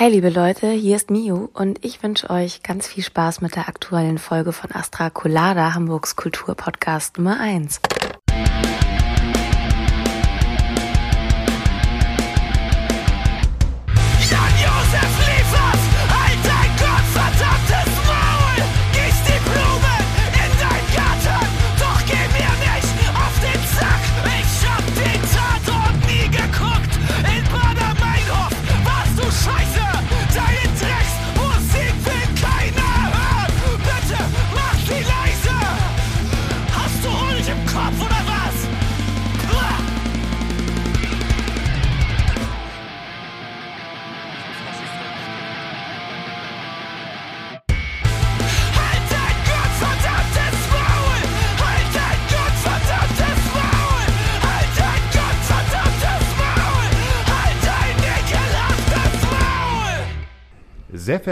Hi liebe Leute, hier ist Miu und ich wünsche euch ganz viel Spaß mit der aktuellen Folge von Astra Colada, Hamburgs Kulturpodcast Nummer 1.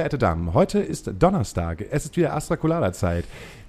verehrte Damen, heute ist Donnerstag. Es ist wieder Astra Colada Zeit.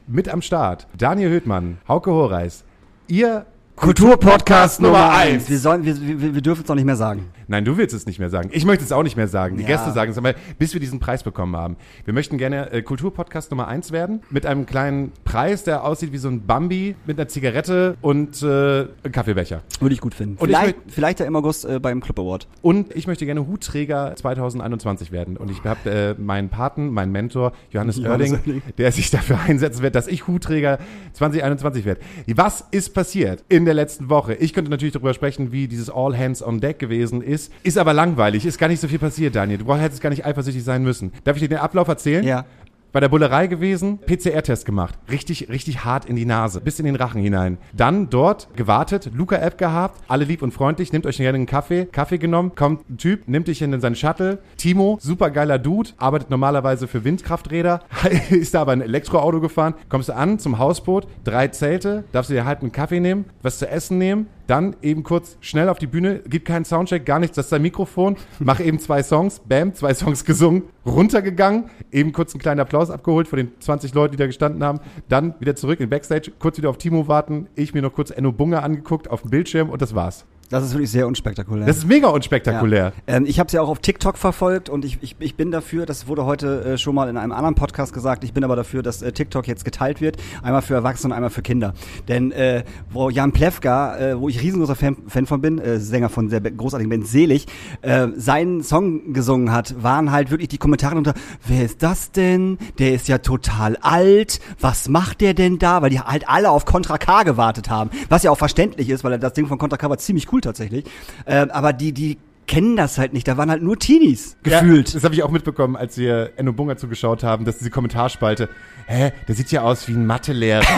Mit am Start Daniel Höhtmann, Hauke Horeis, ihr Kulturpodcast Nummer eins. Wir, sollen, wir, wir, wir dürfen es noch nicht mehr sagen. Nein, du willst es nicht mehr sagen. Ich möchte es auch nicht mehr sagen. Die Ja. Gäste sagen es aber, bis wir diesen Preis bekommen haben. Wir möchten gerne äh, Kulturpodcast Nummer eins werden. Mit einem kleinen Preis, der aussieht wie so ein Bambi mit einer Zigarette und äh, einem Kaffeebecher. Würde ich gut finden. Und ich vielleicht, vielleicht ja im August äh, beim Club Award. Und ich möchte gerne Hutträger 2021 werden. Und ich habe äh, meinen Paten, meinen Mentor, Johannes, Johannes Oerding. der sich dafür einsetzen wird, dass ich Hutträger 2021 werde. Was ist passiert in der letzten Woche? Ich könnte natürlich darüber sprechen, wie dieses All Hands on Deck gewesen ist. Ist aber langweilig. Ist gar nicht so viel passiert, Daniel. Du hättest gar nicht eifersüchtig sein müssen. Darf ich dir den Ablauf erzählen? Ja. Bei der Bullerei gewesen, PCR-Test gemacht. Richtig, richtig hart in die Nase, bis in den Rachen hinein. Dann dort gewartet, Luca-App gehabt, alle lieb und freundlich, nimmt euch gerne einen Kaffee, Kaffee genommen, kommt ein Typ, nimmt dich in seinen Shuttle. Timo, super geiler Dude, arbeitet normalerweise für Windkrafträder, ist da aber ein Elektroauto gefahren. Kommst du an zum Hausboot, drei Zelte, darfst du dir halt einen Kaffee nehmen, was zu essen nehmen, dann eben kurz schnell auf die Bühne, gibt keinen Soundcheck, gar nichts, das ist dein Mikrofon, mach eben zwei Songs, bam, zwei Songs gesungen, runtergegangen, eben kurz einen kleinen Applaus abgeholt von den 20 Leuten, die da gestanden haben, dann wieder zurück in Backstage, kurz wieder auf Timo warten, ich mir noch kurz Enno Bunga angeguckt auf dem Bildschirm und das war's. Das ist wirklich sehr unspektakulär. Das ist mega unspektakulär. Ja. Ähm, ich habe es ja auch auf TikTok verfolgt und ich, ich, ich bin dafür, das wurde heute äh, schon mal in einem anderen Podcast gesagt, ich bin aber dafür, dass äh, TikTok jetzt geteilt wird, einmal für Erwachsene und einmal für Kinder. Denn äh, wo Jan Plewka, äh, wo ich riesengroßer Fan, Fan von bin, äh, Sänger von der großartigen Band Selig, äh, seinen Song gesungen hat, waren halt wirklich die Kommentare unter, wer ist das denn? Der ist ja total alt, was macht der denn da? Weil die halt alle auf Contra K gewartet haben, was ja auch verständlich ist, weil das Ding von Contra K war ziemlich cool tatsächlich. Äh, aber die, die kennen das halt nicht. Da waren halt nur Teenies gefühlt. Ja, das habe ich auch mitbekommen, als wir Enno Bunga zugeschaut haben, dass diese Kommentarspalte, hä, der sieht ja aus wie ein Mathelehrer.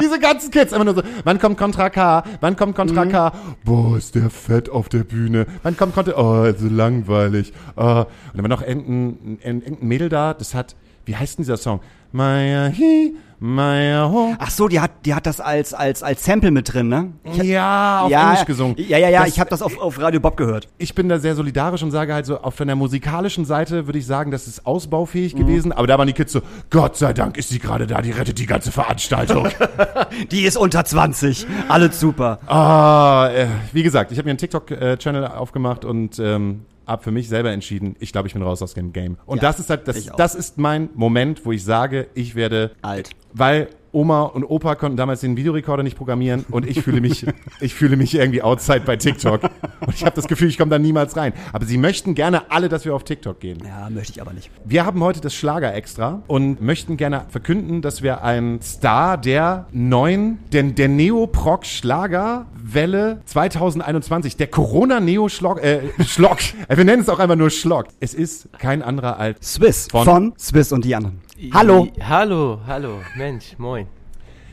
Diese ganzen Kids immer nur so, wann kommt Contra K? Wann kommt Contra K? Boah, ist der fett auf der Bühne. Wann kommt Contra Oh, so langweilig. Oh. Und dann war noch irgendein, irgendein Mädel da, das hat, wie heißt denn dieser Song? Maya hi. Ach so, die hat, die hat das als, als, als Sample mit drin, ne? Ich ja, auf ja, Englisch gesungen. Ja, ja, ja, Das- ich habe das auf, auf Radio Bob gehört. ich bin da sehr solidarisch und sage halt so, auf von der musikalischen Seite würde ich sagen, das ist ausbaufähig gewesen, aber da waren die Kids so, Gott sei Dank ist sie gerade da, die rettet die ganze Veranstaltung. Die ist unter 20. Alles super. ah, äh, wie gesagt, ich habe mir einen TikTok-Channel aufgemacht und ähm, habe für mich selber entschieden, ich glaube, ich bin raus aus dem Game. Und Ja, das ist halt, das, das ist mein Moment, wo ich sage, ich werde Alt. Weil Oma und Opa konnten damals den Videorekorder nicht programmieren und ich fühle mich, ich fühle mich irgendwie outside bei TikTok. Und ich habe das Gefühl, ich komme da niemals rein. Aber sie möchten gerne alle, dass wir auf TikTok gehen. Ja, möchte ich aber nicht. Wir haben heute das Schlager extra und möchten gerne verkünden, dass wir einen Star der neuen, der, der Neo-Proc-Schlagerwelle 2021, der Corona-Neo-Schlock, äh, Schlock, Äh, wir nennen es auch einfach nur Schlock. Es ist kein anderer als Swiss. Von- Von, Swiss und die anderen. Hallo. Hallo, hallo, Mensch, moin.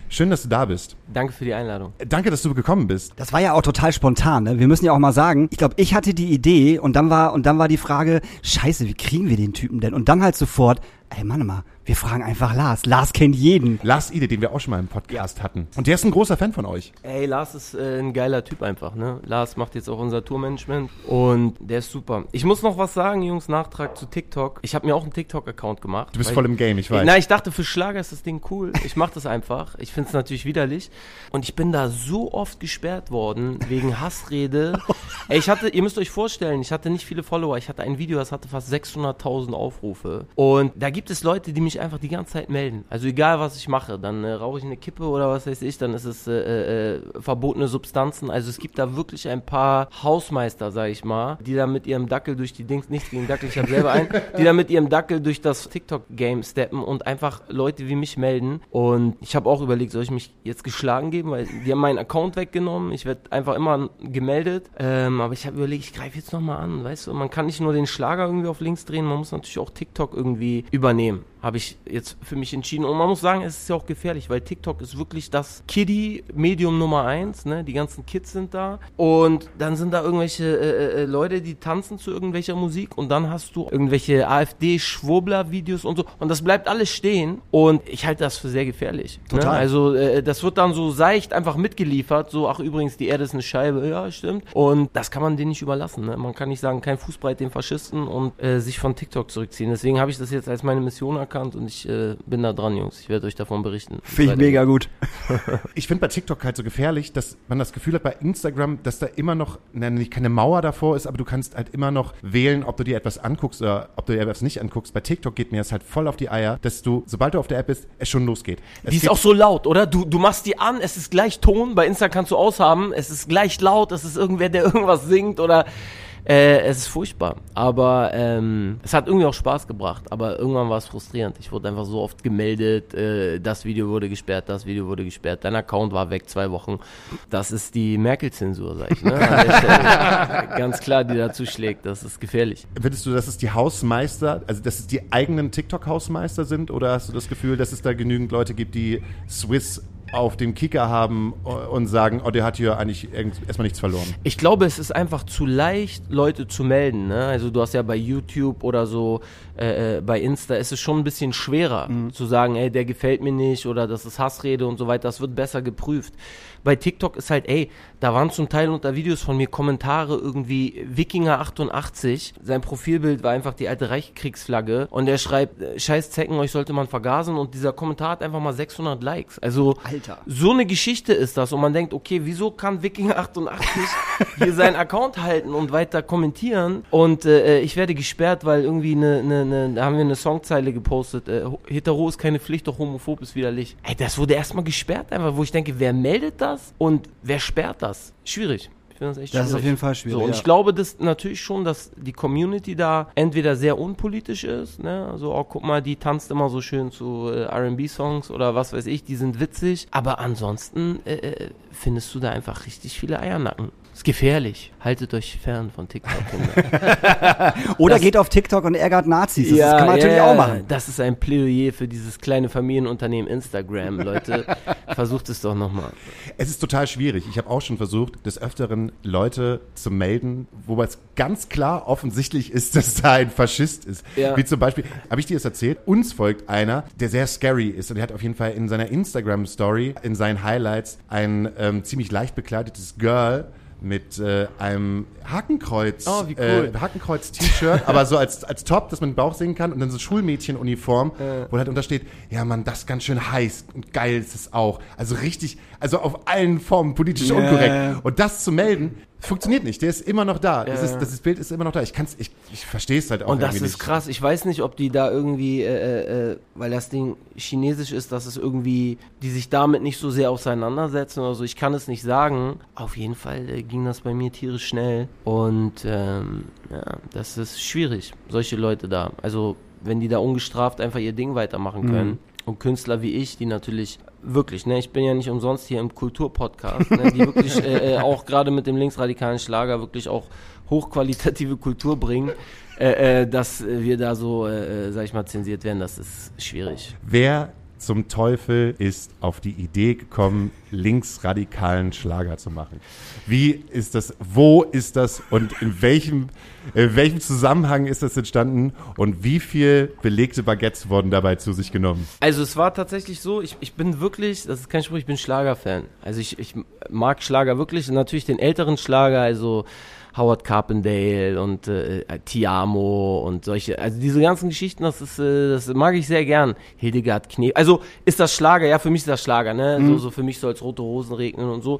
Schön, dass du da bist. Danke für die Einladung. Danke, dass du gekommen bist. Das war ja auch total spontan. Ne? Wir müssen ja auch mal sagen, ich glaube, ich hatte die Idee und dann war und dann war die Frage, Scheiße, wie kriegen wir den Typen denn? Und dann halt sofort, ey, Mann mal, wir fragen einfach Lars. Lars kennt jeden. Lars Ide, den wir auch schon mal im Podcast hatten. Und der ist ein großer Fan von euch. Ey, Lars ist äh, ein geiler Typ einfach, ne? Lars macht jetzt auch unser Tourmanagement und der ist super. Ich muss noch was sagen, Jungs, Nachtrag zu TikTok. Ich habe mir auch einen TikTok-Account gemacht. Du bist voll im Game, ich weiß. Na, ich dachte, für Schlager ist das Ding cool. Ich mach das einfach. Ich find's natürlich widerlich. Und ich bin da so oft gesperrt worden wegen Hassrede. Ey, ich hatte, ihr müsst euch vorstellen, ich hatte nicht viele Follower. Ich hatte ein Video, das hatte fast 600.000 Aufrufe. Und da gibt es Leute, die mich einfach die ganze Zeit melden. Also egal, was ich mache. Dann äh, rauche ich eine Kippe oder was weiß ich, dann ist es äh, äh, verbotene Substanzen. Also es gibt da wirklich ein paar Hausmeister, sag ich mal, die da mit ihrem Dackel durch die Dings, nichts gegen Dackel, ich habe selber einen, die da mit ihrem Dackel durch das TikTok-Game steppen und einfach Leute wie mich melden. Und ich habe auch überlegt, soll ich mich jetzt geschlagen geben, weil die haben meinen Account weggenommen. Ich werde einfach immer gemeldet. Ähm, aber ich habe überlegt, ich greife jetzt nochmal an, weißt du, man kann nicht nur den Schlager irgendwie auf links drehen, man muss natürlich auch TikTok irgendwie übernehmen. Habe ich jetzt für mich entschieden. Und man muss sagen, es ist ja auch gefährlich, weil TikTok ist wirklich das Kiddie-Medium Nummer eins. Ne? Die ganzen Kids sind da. Und dann sind da irgendwelche äh, äh, Leute, die tanzen zu irgendwelcher Musik. Und dann hast du irgendwelche AfD-Schwurbler-Videos und so. Und das bleibt alles stehen. Und ich halte das für sehr gefährlich. Ne? Total. Also äh, das wird dann so seicht einfach mitgeliefert. So, ach übrigens, die Erde ist eine Scheibe. Ja, stimmt. Und das kann man denen nicht überlassen. Ne? Man kann nicht sagen, kein Fußbreit den Faschisten und äh, sich von TikTok zurückziehen. Deswegen habe ich das jetzt als meine Mission erkannt und ich äh, bin da dran, Jungs. Ich werde euch davon berichten. Finde ich mega gut. Ich finde bei TikTok halt so gefährlich, dass man das Gefühl hat bei Instagram, dass da immer noch, nicht keine Mauer davor ist, aber du kannst halt immer noch wählen, ob du dir etwas anguckst oder ob du dir etwas nicht anguckst. Bei TikTok geht mir das halt voll auf die Eier, dass du, sobald du auf der App bist, es schon losgeht. Es Die ist auch so laut, oder? Du, du machst die an, es ist gleich Ton, bei Insta kannst du aushaben, es ist gleich laut, es ist irgendwer, der irgendwas singt oder äh, es ist furchtbar. Aber ähm, es hat irgendwie auch Spaß gebracht, aber irgendwann war es frustrierend. Ich wurde einfach so oft gemeldet, äh, das Video wurde gesperrt, das Video wurde gesperrt, dein Account war weg, zwei Wochen. Das ist die Merkel-Zensur, sag ich. Ne? Der Stelle. Ganz klar, die dazu schlägt, das ist gefährlich. Findest du, dass es die Hausmeister, also dass es die eigenen TikTok-Hausmeister sind oder hast du das Gefühl, dass es da genügend Leute gibt, die Swiss auf dem Kicker haben und sagen, oh, der hat hier eigentlich erstmal nichts verloren? Ich glaube, es ist einfach zu leicht, Leute zu melden. Ne? Also du hast ja bei YouTube oder so, äh, äh, bei Insta ist es schon ein bisschen schwerer zu sagen, ey, der gefällt mir nicht oder das ist Hassrede und so weiter. Das wird besser geprüft. Bei TikTok ist halt, ey, da waren zum Teil unter Videos von mir Kommentare irgendwie Wikinger 88. Sein Profilbild war einfach die alte Reichskriegsflagge und er schreibt, äh, scheiß Zecken, euch sollte man vergasen und dieser Kommentar hat einfach mal 600 Likes. Also Alter. so eine Geschichte ist das und man denkt, okay, wieso kann Wikinger 88 hier seinen Account halten und weiter kommentieren und äh, ich werde gesperrt, weil irgendwie eine, eine, eine da haben wir eine Songzeile gepostet, äh, hetero ist keine Pflicht, doch homophob ist widerlich. Ey, das wurde erstmal gesperrt einfach, wo ich denke, wer meldet das und wer sperrt das? Schwierig. Ich finde das echt Das ist schwierig. auf jeden Fall schwierig, So, und ja. ich glaube das natürlich schon, dass die Community da entweder sehr unpolitisch ist, ne, also oh, guck mal, die tanzt immer so schön zu äh, R&B-Songs oder was weiß ich, die sind witzig, aber ansonsten äh, äh, findest du da einfach richtig viele Eiernacken. Ist gefährlich. Haltet euch fern von TikTok, Kinder. Oder Das- geht auf TikTok und ärgert Nazis. Das kann man natürlich auch machen. Das ist ein Plädoyer für dieses kleine Familienunternehmen Instagram, Leute. Versucht es doch nochmal. Es ist total schwierig. Ich habe auch schon versucht, des Öfteren Leute zu melden, wobei es ganz klar offensichtlich ist, dass da ein Faschist ist. Ja. Wie zum Beispiel, habe ich dir das erzählt? Uns folgt einer, der sehr scary ist und der hat auf jeden Fall in seiner Instagram-Story, in seinen Highlights, ein ähm, ziemlich leicht bekleidetes Girl mit äh, einem Hakenkreuz, Oh, cool. äh, Hakenkreuz-T-Shirt, aber so als, als Top, dass man den Bauch sehen kann und dann so Schulmädchenuniform, wo halt untersteht, ja Mann, das ist ganz schön heiß und geil ist es auch. Also richtig, also auf allen Formen politisch Ja. unkorrekt. Und das zu melden, funktioniert nicht. Der ist immer noch da. Das, Ja. ist, das Bild ist immer noch da. Ich kann's, ich, ich verstehe es halt auch Und das ist nicht. krass. Ich weiß nicht, ob die da irgendwie, äh, äh, weil das Ding chinesisch ist, dass es irgendwie, die sich damit nicht so sehr auseinandersetzen oder so. Ich kann es nicht sagen. Auf jeden Fall äh, ging das bei mir tierisch schnell. Und ähm, ja, das ist schwierig, solche Leute da. Also, wenn die da ungestraft einfach ihr Ding weitermachen können. Und Künstler wie ich, die natürlich wirklich, ne, ich bin ja nicht umsonst hier im Kulturpodcast, ne, die wirklich äh, äh, auch gerade mit dem linksradikalen Schlager wirklich auch hochqualitative Kultur bringen, äh, äh, dass wir da so, äh, äh, sag ich mal, zensiert werden, das ist schwierig. Wer zum Teufel ist auf die Idee gekommen, linksradikalen Schlager zu machen? Wie ist das, wo ist das und in welchem, in welchem Zusammenhang ist das entstanden und wie viel belegte Baguettes wurden dabei zu sich genommen? Also es war tatsächlich so, ich, ich bin wirklich, das ist kein Spruch, ich bin Schlagerfan. Also ich, ich mag Schlager wirklich und natürlich den älteren Schlager, also Howard Carpendale und äh, Tiamo und solche, also diese ganzen Geschichten, das ist, äh, das mag ich sehr gern. Hildegard Knef, also ist das Schlager, ja, für mich ist das Schlager, ne, so, so für mich soll es rote Rosen regnen und so.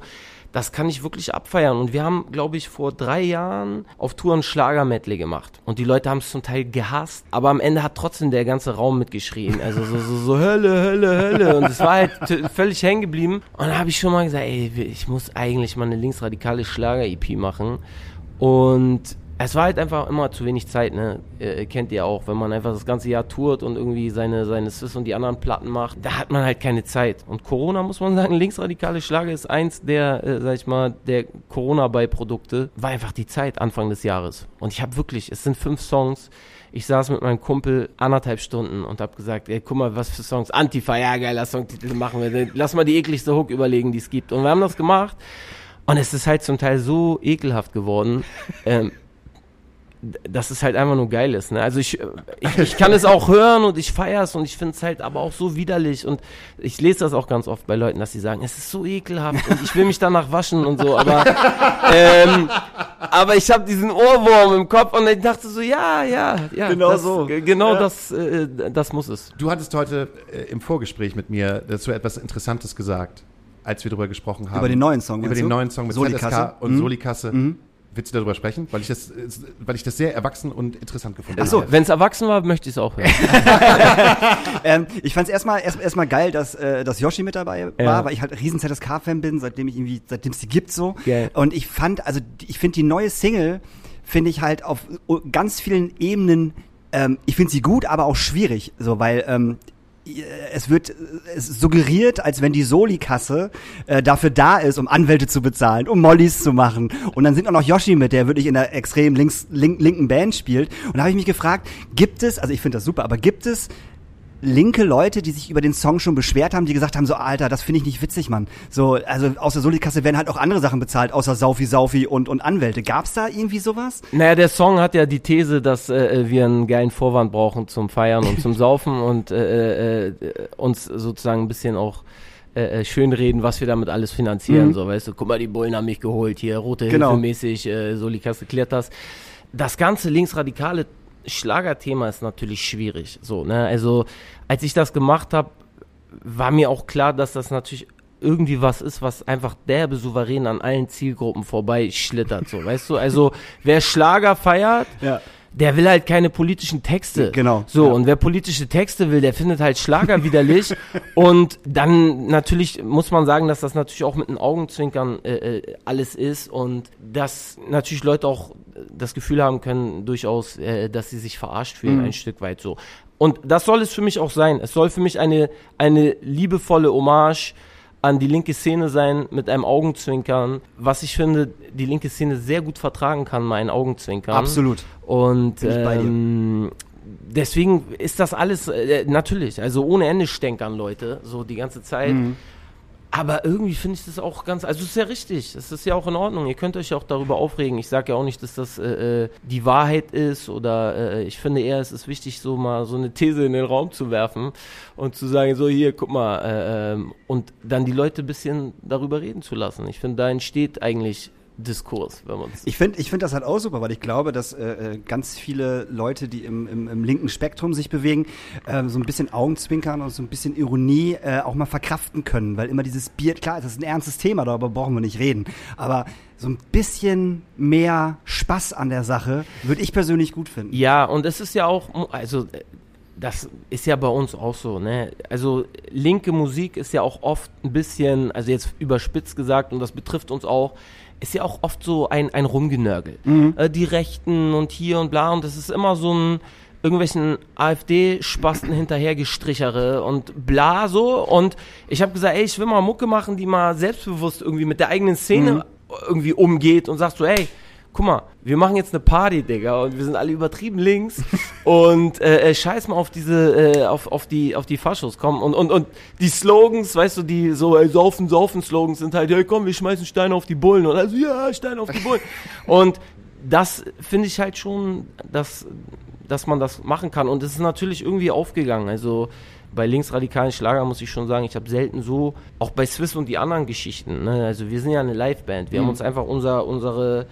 Das kann ich wirklich abfeiern. Und wir haben, glaube ich, vor drei Jahren auf Tour ein Schlager-Medley gemacht. Und die Leute haben es zum Teil gehasst. Aber am Ende hat trotzdem der ganze Raum mitgeschrien. Also so, so, so Hölle, Hölle, Hölle. Und es war halt völlig hängen geblieben. Und da habe ich schon mal gesagt, ey, ich muss eigentlich mal eine linksradikale Schlager-EP machen. Und es war halt einfach immer zu wenig Zeit, ne? Äh, kennt ihr auch, wenn man einfach das ganze Jahr tourt und irgendwie seine, seine Swiss und die anderen Platten macht, da hat man halt keine Zeit. Und Corona, muss man sagen, linksradikale Schlager ist eins der, äh, sag ich mal, der Corona-Beiprodukte, war einfach die Zeit Anfang des Jahres. Und ich habe wirklich, es sind fünf Songs. Ich saß mit meinem Kumpel anderthalb Stunden und habe gesagt, ey, guck mal, was für Songs. Antifa, ja, geiler Songtitel machen wir. Lass mal die ekligste Hook überlegen, die es gibt. Und wir haben das gemacht. Und es ist halt zum Teil so ekelhaft geworden. ähm, dass es halt einfach nur geil ist. Ne? Also ich, äh, ich, ich kann es auch hören und ich feiere es und ich finde es halt aber auch so widerlich und ich lese das auch ganz oft bei Leuten, dass sie sagen, es ist so ekelhaft und ich will mich danach waschen und so, aber ähm, aber ich habe diesen Ohrwurm im Kopf und ich dachte so, ja, ja, ja, Genau das, so. genau Ja. das, äh, das muss es. Du hattest heute äh, im Vorgespräch mit mir dazu etwas Interessantes gesagt, als wir darüber gesprochen haben. Über den neuen Song, Über den du? neuen Song mit Solikasse? ZSK und Mhm. Solikasse. Willst du darüber sprechen? Weil ich das, weil ich das sehr erwachsen und interessant gefunden Ach so, habe. Wenn es erwachsen war, möchte ich es auch hören. Ähm, ich fand es erstmal erst, erstmal geil, dass, äh, dass Yoshi mit dabei war, Ja. weil ich halt riesen ZSK-Fan bin, seitdem ich irgendwie, seitdem es die gibt so. Geil. Und ich fand, also die- ich finde die neue Single, finde ich halt auf ganz vielen Ebenen, ähm, ich finde sie gut, aber auch schwierig, so, weil ähm, es wird äh, es suggeriert, als wenn die Soli-Kasse äh, dafür da ist, um Anwälte zu bezahlen, um Mollys zu machen. Und dann sind auch noch Yoshi mit, der wirklich in der extrem links, link, linken Band spielt. Und da habe ich mich gefragt, gibt es, also ich finde das super, aber gibt es linke Leute, die sich über den Song schon beschwert haben, die gesagt haben, so Alter, das finde ich nicht witzig, Mann. So, also aus der Soli-Kasse werden halt auch andere Sachen bezahlt, außer Saufi, Saufi und, und Anwälte. Gab's da irgendwie sowas? Naja, der Song hat ja die These, dass äh, wir einen geilen Vorwand brauchen zum Feiern und zum Saufen und äh, äh, uns sozusagen ein bisschen auch äh, äh, schönreden, was wir damit alles finanzieren. Mhm. So, weißt du, guck mal, die Bullen haben mich geholt, hier, rote Genau. Hilfe mäßig, äh, Solikasse klärt das. Das ganze linksradikale Schlagerthema ist natürlich schwierig. So, ne? Also, als ich das gemacht habe, war mir auch klar, dass das natürlich irgendwie was ist, was einfach derbe souverän an allen Zielgruppen vorbei schlittert, so, weißt du? Also, wer Schlager feiert, Ja. Der will halt keine politischen Texte. Genau, So, ja. und wer politische Texte will, der findet halt Schlager widerlich. und dann natürlich muss man sagen, dass das natürlich auch mit einem Augenzwinkern äh, äh, alles ist und dass natürlich Leute auch das Gefühl haben können, durchaus, äh, dass sie sich verarscht fühlen, Mhm. ein Stück weit so. Und das soll es für mich auch sein. Es soll für mich eine, eine liebevolle Hommage an die linke Szene sein mit einem Augenzwinkern, was ich finde, die linke Szene sehr gut vertragen kann, mal ein Augenzwinkern. Absolut. Und ähm, deswegen ist das alles äh, natürlich, also ohne Ende stänkern Leute, so die ganze Zeit. Mhm. Aber irgendwie finde ich das auch ganz, also es ist ja richtig, es ist ja auch in Ordnung. Ihr könnt euch auch darüber aufregen. Ich sage ja auch nicht, dass das äh, äh, die Wahrheit ist oder äh, ich finde eher, es ist wichtig, so mal so eine These in den Raum zu werfen und zu sagen, so hier, guck mal, äh, ähm, und dann die Leute ein bisschen darüber reden zu lassen. Ich finde, da entsteht eigentlich Diskurs, wenn man es Ich finde ich find das halt auch super, weil ich glaube, dass äh, äh, ganz viele Leute, die im, im, im linken Spektrum sich bewegen, äh, so ein bisschen Augenzwinkern und so ein bisschen Ironie äh, auch mal verkraften können. Weil immer dieses Bier, klar, das ist ein ernstes Thema, darüber brauchen wir nicht reden. Aber so ein bisschen mehr Spaß an der Sache würde ich persönlich gut finden. Ja, und es ist ja auch, also äh, das ist ja bei uns auch so, ne? Also linke Musik ist ja auch oft ein bisschen, also jetzt überspitzt gesagt, und das betrifft uns auch, ist ja auch oft so ein, ein Rumgenörgel. Äh, die Rechten und hier und bla, und das ist immer so ein irgendwelchen AfD-Spasten hinterhergestrichere und bla so. Und ich habe gesagt, ey, ich will mal Mucke machen, die mal selbstbewusst irgendwie mit der eigenen Szene irgendwie umgeht und sagt so, ey, guck mal, wir machen jetzt eine Party, Digga, und wir sind alle übertrieben links und äh, äh, scheiß mal auf diese, äh, auf, auf die, auf die Faschos, komm, und, und, und die Slogans, weißt du, die so, ey, saufen, saufen Slogans sind halt, hey, komm, wir schmeißen Steine auf die Bullen, und also, ja, Steine auf die Bullen. und das finde ich halt schon, dass, dass man das machen kann. Und es ist natürlich irgendwie aufgegangen. Also bei linksradikalen Schlager muss ich schon sagen, ich habe selten so, auch bei Swiss und die anderen Geschichten, ne? also wir sind ja eine Liveband, wir haben uns einfach unser, unsere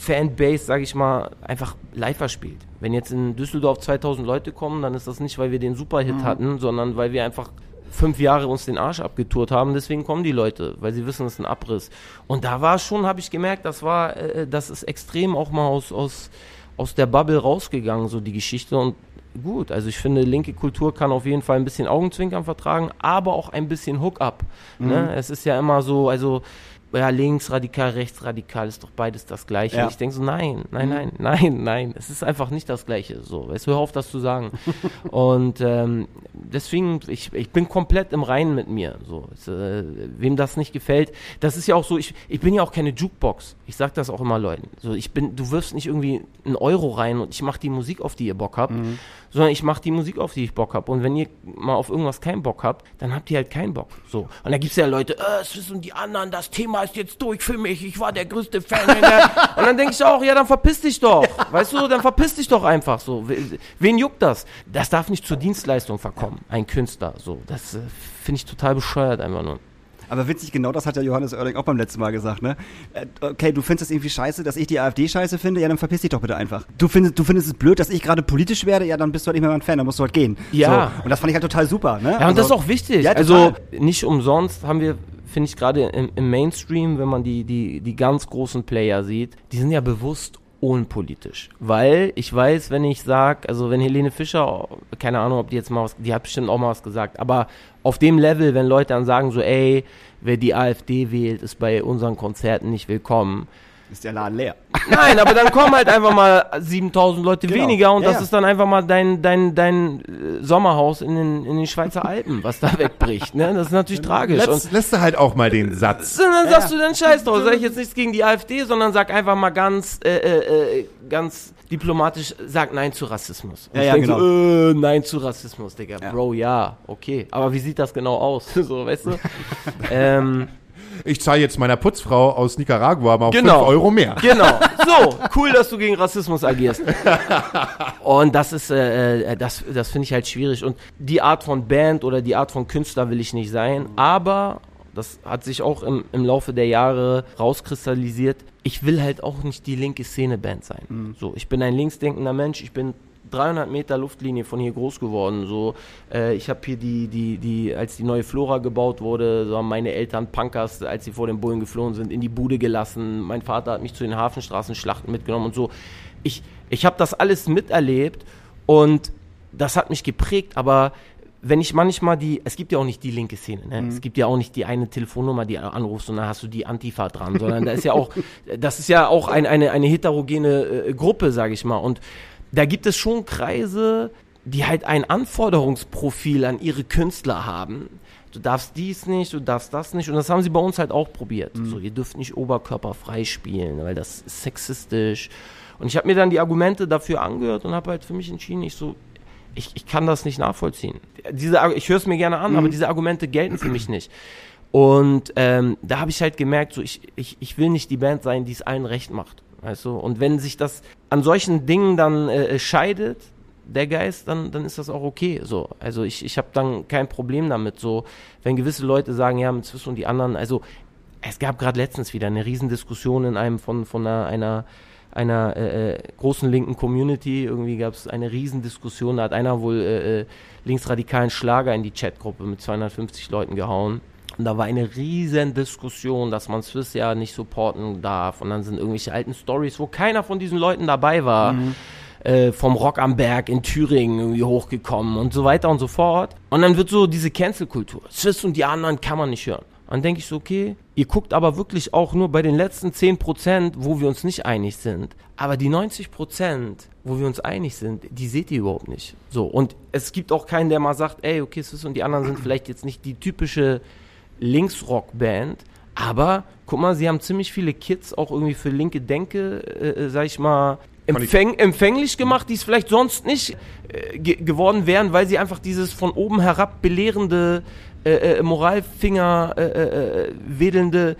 Fanbase, sage ich mal, einfach live verspielt. Wenn jetzt in Düsseldorf 2000 Leute kommen, dann ist das nicht, weil wir den Superhit hatten, sondern weil wir einfach fünf Jahre uns den Arsch abgetourt haben, deswegen kommen die Leute, weil sie wissen, es ist ein Abriss. Und da war schon, habe ich gemerkt, das war, äh, das ist extrem auch mal aus, aus, aus der Bubble rausgegangen, so die Geschichte. Und gut, also ich finde, linke Kultur kann auf jeden Fall ein bisschen Augenzwinkern vertragen, aber auch ein bisschen Hookup. Ne? Es ist ja immer so, also ja, linksradikal, rechtsradikal ist doch beides das Gleiche. Ja. Ich denke so, nein, nein, nein, nein, nein, es ist einfach nicht das Gleiche. So, weißt du, hör auf, das zu sagen. Und ähm, deswegen, ich, ich bin komplett im Reinen mit mir. So, es, äh, wem das nicht gefällt, das ist ja auch so. Ich, ich bin ja auch keine Jukebox. Ich sag das auch immer Leuten. So, ich bin, du wirfst nicht irgendwie einen Euro rein und ich mache die Musik, auf die ihr Bock habt, sondern ich mache die Musik, auf die ich Bock habe. Und wenn ihr mal auf irgendwas keinen Bock habt, dann habt ihr halt keinen Bock. So. Und da gibt's ja Leute, äh, es wissen die anderen, das Thema ist jetzt durch für mich, ich war der größte Fan. und dann denke ich auch, ja, dann verpiss dich doch. Weißt du, dann verpiss dich doch einfach so. We- Wen juckt das? Das darf nicht zur Dienstleistung verkommen, ein Künstler. So, das äh, finde ich total bescheuert einfach nur. Aber witzig, genau das hat ja Johannes Oerding auch beim letzten Mal gesagt, ne? Äh, Okay, du findest es irgendwie scheiße, dass ich die AfD scheiße finde, ja, dann verpiss dich doch bitte einfach. Du findest, du findest es blöd, dass ich gerade politisch werde, ja, dann bist du halt nicht mehr mein Fan, dann musst du halt gehen. Ja. So. Und das fand ich halt total super, ne? Ja, und das ist auch wichtig. Ja, also nicht umsonst haben wir, finde ich, gerade im, im Mainstream, wenn man die, die, die ganz großen Player sieht, die sind ja bewusst unpolitisch. Weil ich weiß, wenn ich sage, also wenn Helene Fischer, keine Ahnung, ob die jetzt mal was, die hat bestimmt auch mal was gesagt, aber auf dem Level, wenn Leute dann sagen so, ey, wer die AfD wählt, ist bei unseren Konzerten nicht willkommen. Ist der Laden leer. Nein, aber dann kommen halt einfach mal 7000 Leute Genau. weniger und Ja, das ja. ist dann einfach mal dein, dein, dein äh, Sommerhaus in den, in den Schweizer Alpen, was da wegbricht. Ne? Das ist natürlich tragisch. Und Lässt, lässt du halt auch mal den Satz. so, dann sagst du dann Scheiß drauf. Sag ich jetzt nichts gegen die AfD, sondern sag einfach mal ganz, äh, äh, äh, ganz diplomatisch, sag Nein zu Rassismus. Und Ja, ich ja, genau. so, äh, Nein zu Rassismus, Digga. Ja. Bro, ja, okay. Aber wie sieht das genau aus? so, weißt du? ähm, Ich zahle jetzt meiner Putzfrau aus Nicaragua mal Genau. 5 Euro mehr. Genau. So, cool, dass du gegen Rassismus agierst. Und das ist, äh, äh, das, das finde ich halt schwierig. Und die Art von Band oder die Art von Künstler will ich nicht sein. Aber das hat sich auch im, im Laufe der Jahre rauskristallisiert. Ich will halt auch nicht die linke Szene-Band sein. So, ich bin ein linksdenkender Mensch. Ich bin 300 Meter Luftlinie von hier groß geworden. So, äh, ich habe hier die, die, die, als die neue Flora gebaut wurde, so haben meine Eltern Punkers, als sie vor den Bullen geflohen sind, in die Bude gelassen. Mein Vater hat mich zu den Hafenstraßenschlachten mitgenommen und so. Ich, ich habe das alles miterlebt und das hat mich geprägt, aber wenn ich manchmal die, es gibt ja auch nicht die linke Szene, ne? es gibt ja auch nicht die eine Telefonnummer, die anrufst und dann hast du die Antifa dran, sondern da ist ja auch, das ist ja auch ein, eine, eine heterogene äh, Gruppe, sage ich mal. Und da gibt es schon Kreise, die halt ein Anforderungsprofil an ihre Künstler haben. Du darfst dies nicht, du darfst das nicht. Und das haben sie bei uns halt auch probiert. So, ihr dürft nicht oberkörperfrei spielen, weil das ist sexistisch. Und ich habe mir dann die Argumente dafür angehört und habe halt für mich entschieden, ich so, ich, ich kann das nicht nachvollziehen. Diese, ich höre es mir gerne an, aber diese Argumente gelten für mich nicht. Und ähm, da habe ich halt gemerkt, so ich, ich, ich will nicht die Band sein, die es allen recht macht. Weißt du? Und wenn sich das an solchen Dingen dann äh, scheidet, der Geist, dann, dann ist das auch okay. So. Also ich, ich habe dann kein Problem damit. So, wenn gewisse Leute sagen, ja, mit Swiss und die anderen, also es gab gerade letztens wieder eine Riesendiskussion in einem von, von einer, einer einer äh, äh, großen linken Community. Irgendwie gab es eine Riesendiskussion. Da hat einer wohl äh, äh, linksradikalen Schlager in die Chatgruppe mit 250 Leuten gehauen. Und da war eine riesen Diskussion, dass man Swiss ja nicht supporten darf. Und dann sind irgendwelche alten Stories, wo keiner von diesen Leuten dabei war. Äh, vom Rock am Berg in Thüringen irgendwie hochgekommen und so weiter und so fort. Und dann wird so diese Cancel-Kultur. Swiss und die anderen kann man nicht hören. Dann denke ich so, okay, ihr guckt aber wirklich auch nur bei den letzten 10%, wo wir uns nicht einig sind. Aber die 90%, wo wir uns einig sind, die seht ihr überhaupt nicht. So, und es gibt auch keinen, der mal sagt, ey, okay, Swiss und die anderen sind vielleicht jetzt nicht die typische Linksrock-Band, Aber guck mal, sie haben ziemlich viele Kids auch irgendwie für linke Denke, äh, äh, sag ich mal, empfäng, empfänglich gemacht, die es vielleicht sonst nicht äh, ge geworden wären, weil sie einfach dieses von oben herab belehrende, äh, äh, Moralfinger äh, wedelnde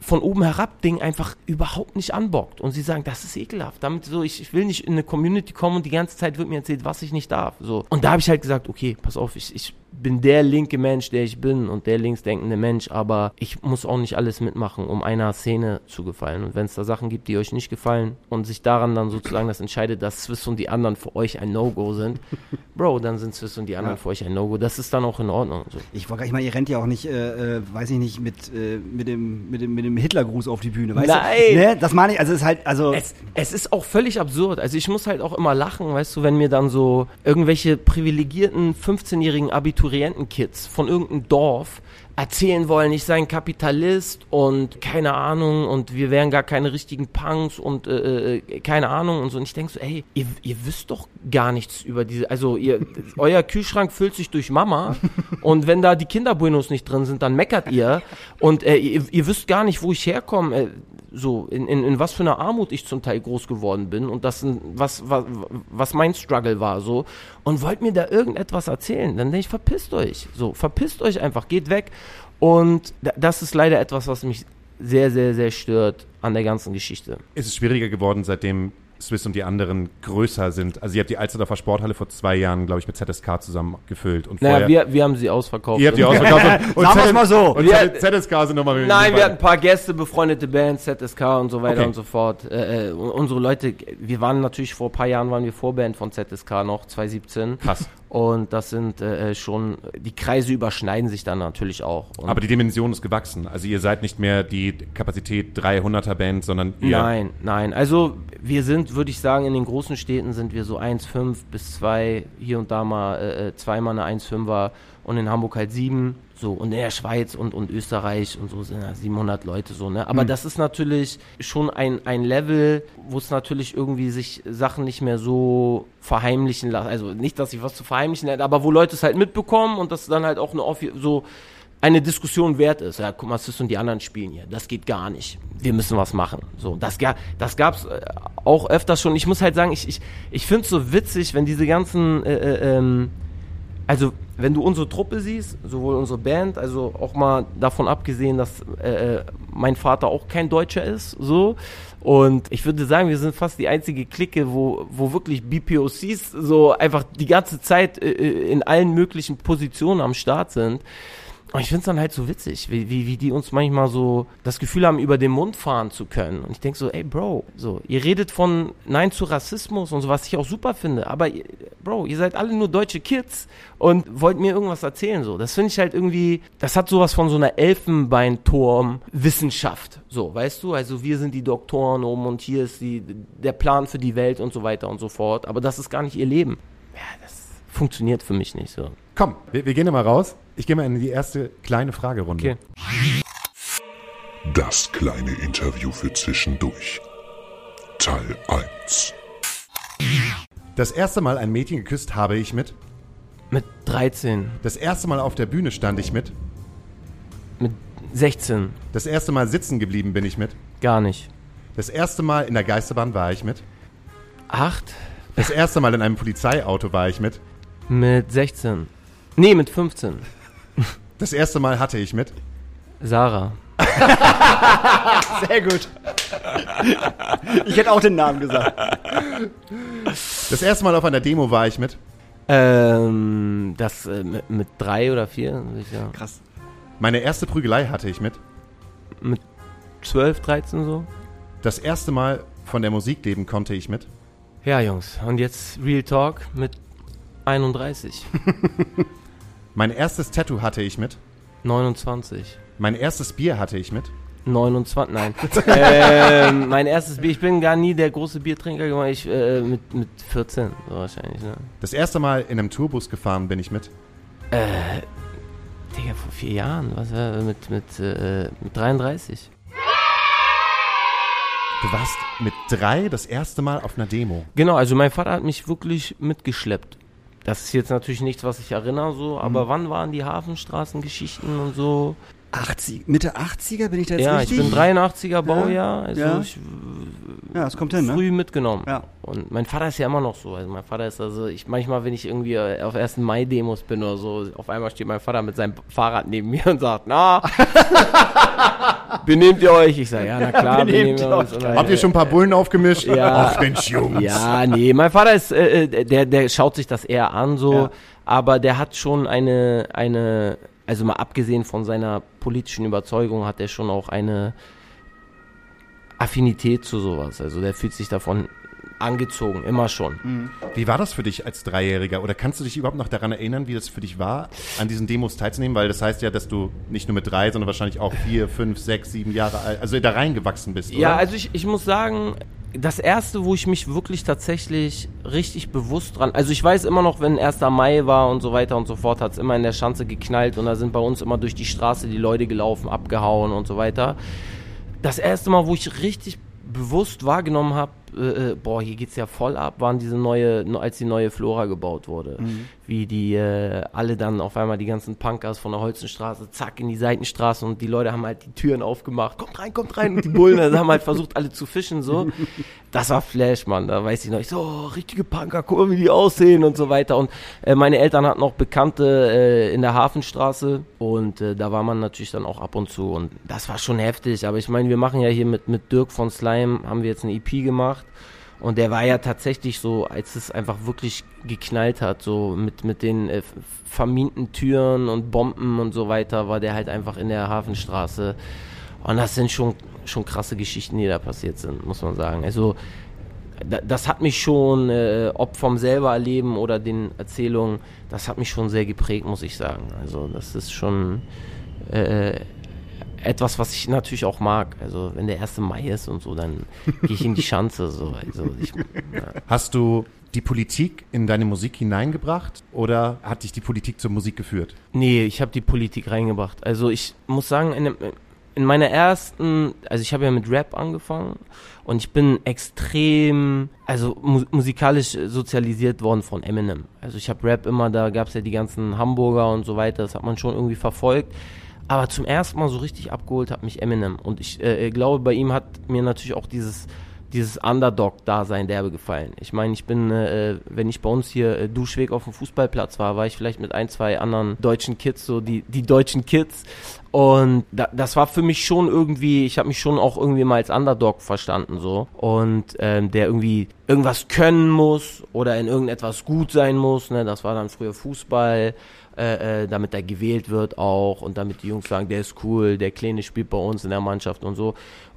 von oben herab Ding einfach überhaupt nicht anbockt. Und sie sagen, das ist ekelhaft. Damit so, ich, ich will nicht in eine Community kommen und die ganze Zeit wird mir erzählt, was ich nicht darf. So. Und da habe ich halt gesagt, okay, pass auf, ich, ich bin der linke Mensch, der ich bin und der linksdenkende Mensch, aber ich muss auch nicht alles mitmachen, um einer Szene zu gefallen. Und wenn es da Sachen gibt, die euch nicht gefallen und sich daran dann sozusagen das entscheidet, dass Swiss und die anderen für euch ein No-Go sind, Bro, dann sind Swiss und die anderen Ja. für euch ein No-Go. Das ist dann auch in Ordnung. So. Ich wollte ich meine, ihr rennt ja auch nicht, äh, äh, weiß ich nicht, mit, äh, mit dem, mit dem, mit dem Hitlergruß auf die Bühne, weißt Nein. du? Ne? Das meine ich, also es ist halt, also. Es, es ist auch völlig absurd. Also ich muss halt auch immer lachen, weißt du, wenn mir dann so irgendwelche privilegierten 15-jährigen Abiturienten-Kids von irgendeinem Dorf erzählen wollen, ich sei ein Kapitalist und keine Ahnung und wir wären gar keine richtigen Punks und äh, äh, keine Ahnung und so. Und ich denke so, ey, ihr, ihr wisst doch gar nichts über diese, also ihr, euer Kühlschrank füllt sich durch Mama und wenn da die Kinderbuenos nicht drin sind, dann meckert ihr und äh, ihr, ihr wisst gar nicht, wo ich herkomme. So, in, in, in was für einer Armut ich zum Teil groß geworden bin und das, was, was, was mein Struggle war, so. Und wollt mir da irgendetwas erzählen, dann denke ich, verpisst euch. So, verpisst euch einfach, geht weg. Und da- das ist leider etwas, was mich sehr, sehr, sehr stört an der ganzen Geschichte. Ist es schwieriger geworden, seitdem Swiss und die anderen größer sind? Also ihr habt die Alsterdorfer Sporthalle vor zwei Jahren, glaube ich, mit ZSK zusammen gefüllt. Und Naja, wir, wir haben sie ausverkauft. ihr habt die ausverkauft. und, und Sagen wir's mal so. Und Wir- ZSK sind nochmal Nein, wir hatten ein paar Gäste, befreundete Bands, ZSK und so weiter Okay. und so fort. Äh, äh, unsere Leute, wir waren natürlich vor ein paar Jahren waren wir Vorband von ZSK noch, 2017. Krass. Und das sind äh, schon, die Kreise überschneiden sich dann natürlich auch. Und Aber die Dimension ist gewachsen. Also ihr seid nicht mehr die Kapazität 300er Band, sondern ihr. Nein, nein. Also wir sind, würde ich sagen, in den großen Städten sind wir so 1,5 bis 2, hier und da mal äh, äh, zweimal eine 1,5er und in Hamburg halt 7. So, und in der Schweiz und, und Österreich und so sind ja 700 Leute so, ne? Aber das ist natürlich schon ein, ein Level, wo es natürlich irgendwie sich Sachen nicht mehr so verheimlichen lassen. Also nicht, dass ich was zu verheimlichen hätte, aber wo Leute es halt mitbekommen und das dann halt auch eine offi- so eine Diskussion wert ist. Ja, guck mal, Sis und die anderen spielen hier. Das geht gar nicht. Wir müssen was machen. So, das, ga- das gab's äh, auch öfters schon. Ich muss halt sagen, ich, ich, ich finde es so witzig, wenn diese ganzen, äh, äh, ähm, also wenn du unsere Truppe siehst, sowohl unsere Band, also auch mal davon abgesehen, dass äh, äh, mein Vater auch kein Deutscher ist, so. Und ich würde sagen, wir sind fast die einzige Clique, wo, wo wirklich BPOCs so einfach die ganze Zeit äh, äh, in allen möglichen Positionen am Start sind. Und ich finde es dann halt so witzig, wie, wie, wie die uns manchmal so das Gefühl haben, über den Mund fahren zu können. Und ich denke so, ey Bro, so, ihr redet von Nein zu Rassismus und so, was ich auch super finde. Aber Bro, ihr seid alle nur deutsche Kids und wollt mir irgendwas erzählen. So, das finde ich halt irgendwie, das hat sowas von so einer Elfenbeinturm-Wissenschaft. So, weißt du? Also wir sind die Doktoren oben und hier ist die, der Plan für die Welt und so weiter und so fort. Aber das ist gar nicht ihr Leben. Ja, das funktioniert für mich nicht so. Komm, wir, wir gehen da mal raus. Ich gehe mal in die erste kleine Fragerunde. Okay. Das kleine Interview für zwischendurch. Teil 1. Das erste Mal ein Mädchen geküsst habe ich mit. Mit 13, Das erste Mal auf der Bühne stand ich mit. mit 16, Das erste Mal sitzen geblieben bin ich mit. gar nicht. Das erste Mal in der Geisterbahn war ich mit. 8, Das erste Mal in einem Polizeiauto war ich mit. Mit 16. Nee, mit 15. Das erste Mal hatte ich mit. Sarah. Sehr gut. Ich hätte auch den Namen gesagt. Das erste Mal auf einer Demo war ich mit. Ähm, das äh, mit, mit drei oder vier, sagen. Krass. Meine erste Prügelei hatte ich mit. Mit 12, 13 so. Das erste Mal von der Musik leben konnte ich mit. Ja, Jungs. Und jetzt Real Talk mit 31, Mein erstes Tattoo hatte ich mit. 29, Mein erstes Bier hatte ich mit. 29, nein. ähm, mein erstes Bier, ich bin gar nie der große Biertrinker geworden, ich äh, mit, mit 14 so wahrscheinlich, ne? Das erste Mal in einem Tourbus gefahren bin ich mit. Äh, Digga, vor vier Jahren, was war mit, mit, äh, mit 33. Du warst mit drei das erste Mal auf einer Demo. Genau, also mein Vater hat mich wirklich mitgeschleppt. Das ist jetzt natürlich nichts, was ich erinnere, so, aber wann waren die Hafenstraßengeschichten und so? 80, Mitte 80er bin ich da jetzt ja, richtig? ich bin 83er Baujahr, also Ja. ich Ja, das kommt hin, ne? früh mitgenommen. Ja. Und mein Vater ist ja immer noch so. Also mein Vater ist also, ich manchmal, wenn ich irgendwie äh, auf 1. Mai-Demos bin oder so, auf einmal steht mein Vater mit seinem Fahrrad neben mir und sagt, na, benehmt ihr euch? Ich sage, ja, na klar, benehmt benehmen wir ihr uns. euch. Und, Habt ihr schon ein paar Bullen aufgemischt? Ja. Ach Mensch, Jungs. Ja, nee, mein Vater ist, äh, äh, der, der schaut sich das eher an, so, Ja. aber der hat schon eine, eine, also mal abgesehen von seiner politischen Überzeugung, hat er schon auch eine Affinität zu sowas. Also der fühlt sich davon angezogen, immer schon. Wie war das für dich als Dreijähriger? Oder kannst du dich überhaupt noch daran erinnern, wie das für dich war, an diesen Demos teilzunehmen? Weil das heißt ja, dass du nicht nur mit drei, sondern wahrscheinlich auch vier, fünf, sechs, sieben Jahre alt, also da reingewachsen bist, oder? Ja, also ich, ich muss sagen, das erste, wo ich mich wirklich tatsächlich richtig bewusst dran, also ich weiß immer noch, wenn 1. Mai war und so weiter und so fort, hat es immer in der Schanze geknallt und da sind bei uns immer durch die Straße die Leute gelaufen, abgehauen und so weiter. Das erste Mal, wo ich richtig bewusst wahrgenommen habe, äh, äh, boah, hier geht's ja voll ab, waren diese neue, no- als die neue Flora gebaut wurde. Wie die äh, alle dann auf einmal die ganzen Punkers von der Holzenstraße, zack, in die Seitenstraße und die Leute haben halt die Türen aufgemacht, kommt rein, kommt rein. Und die Bullen also haben halt versucht, alle zu fischen, so. Das war Flash, Mann, da weiß ich noch, ich so, oh, richtige Punker, guck mal, wie die aussehen und so weiter. Und äh, meine Eltern hatten auch Bekannte äh, in der Hafenstraße und äh, da war man natürlich dann auch ab und zu und das war schon heftig, aber ich meine, wir machen ja hier mit, mit Dirk von Slime, haben wir jetzt eine EP gemacht und der war ja tatsächlich so, als es einfach wirklich geknallt hat, so mit, mit den äh, verminten Türen und Bomben und so weiter, war der halt einfach in der Hafenstraße. Und das sind schon, schon krasse Geschichten, die da passiert sind, muss man sagen. Also, da, das hat mich schon, äh, ob vom selber erleben oder den Erzählungen, das hat mich schon sehr geprägt, muss ich sagen. Also, das ist schon äh, etwas, was ich natürlich auch mag. Also, wenn der 1. Mai ist und so, dann gehe ich in die Schanze. So. Also, ich, ja. Hast du die Politik in deine Musik hineingebracht oder hat dich die Politik zur Musik geführt? Nee, ich habe die Politik reingebracht. Also ich muss sagen, in, in meiner ersten, also ich habe ja mit Rap angefangen und ich bin extrem, also mu musikalisch sozialisiert worden von Eminem. Also ich habe Rap immer, da gab es ja die ganzen Hamburger und so weiter, das hat man schon irgendwie verfolgt. Aber zum ersten Mal so richtig abgeholt hat mich Eminem. Und ich äh, glaube, bei ihm hat mir natürlich auch dieses dieses Underdog-Dasein derbe gefallen. Ich meine, ich bin, äh, wenn ich bei uns hier äh, Duschweg auf dem Fußballplatz war, war ich vielleicht mit ein, zwei anderen deutschen Kids, so die, die deutschen Kids. Und da, das war für mich schon irgendwie, ich habe mich schon auch irgendwie mal als Underdog verstanden, so. Und ähm, der irgendwie irgendwas können muss oder in irgendetwas gut sein muss, ne, das war dann früher Fußball. Äh, äh, damit er gewählt wird auch und damit die Jungs sagen, der ist cool, der Kleine spielt bei uns in der Mannschaft und so.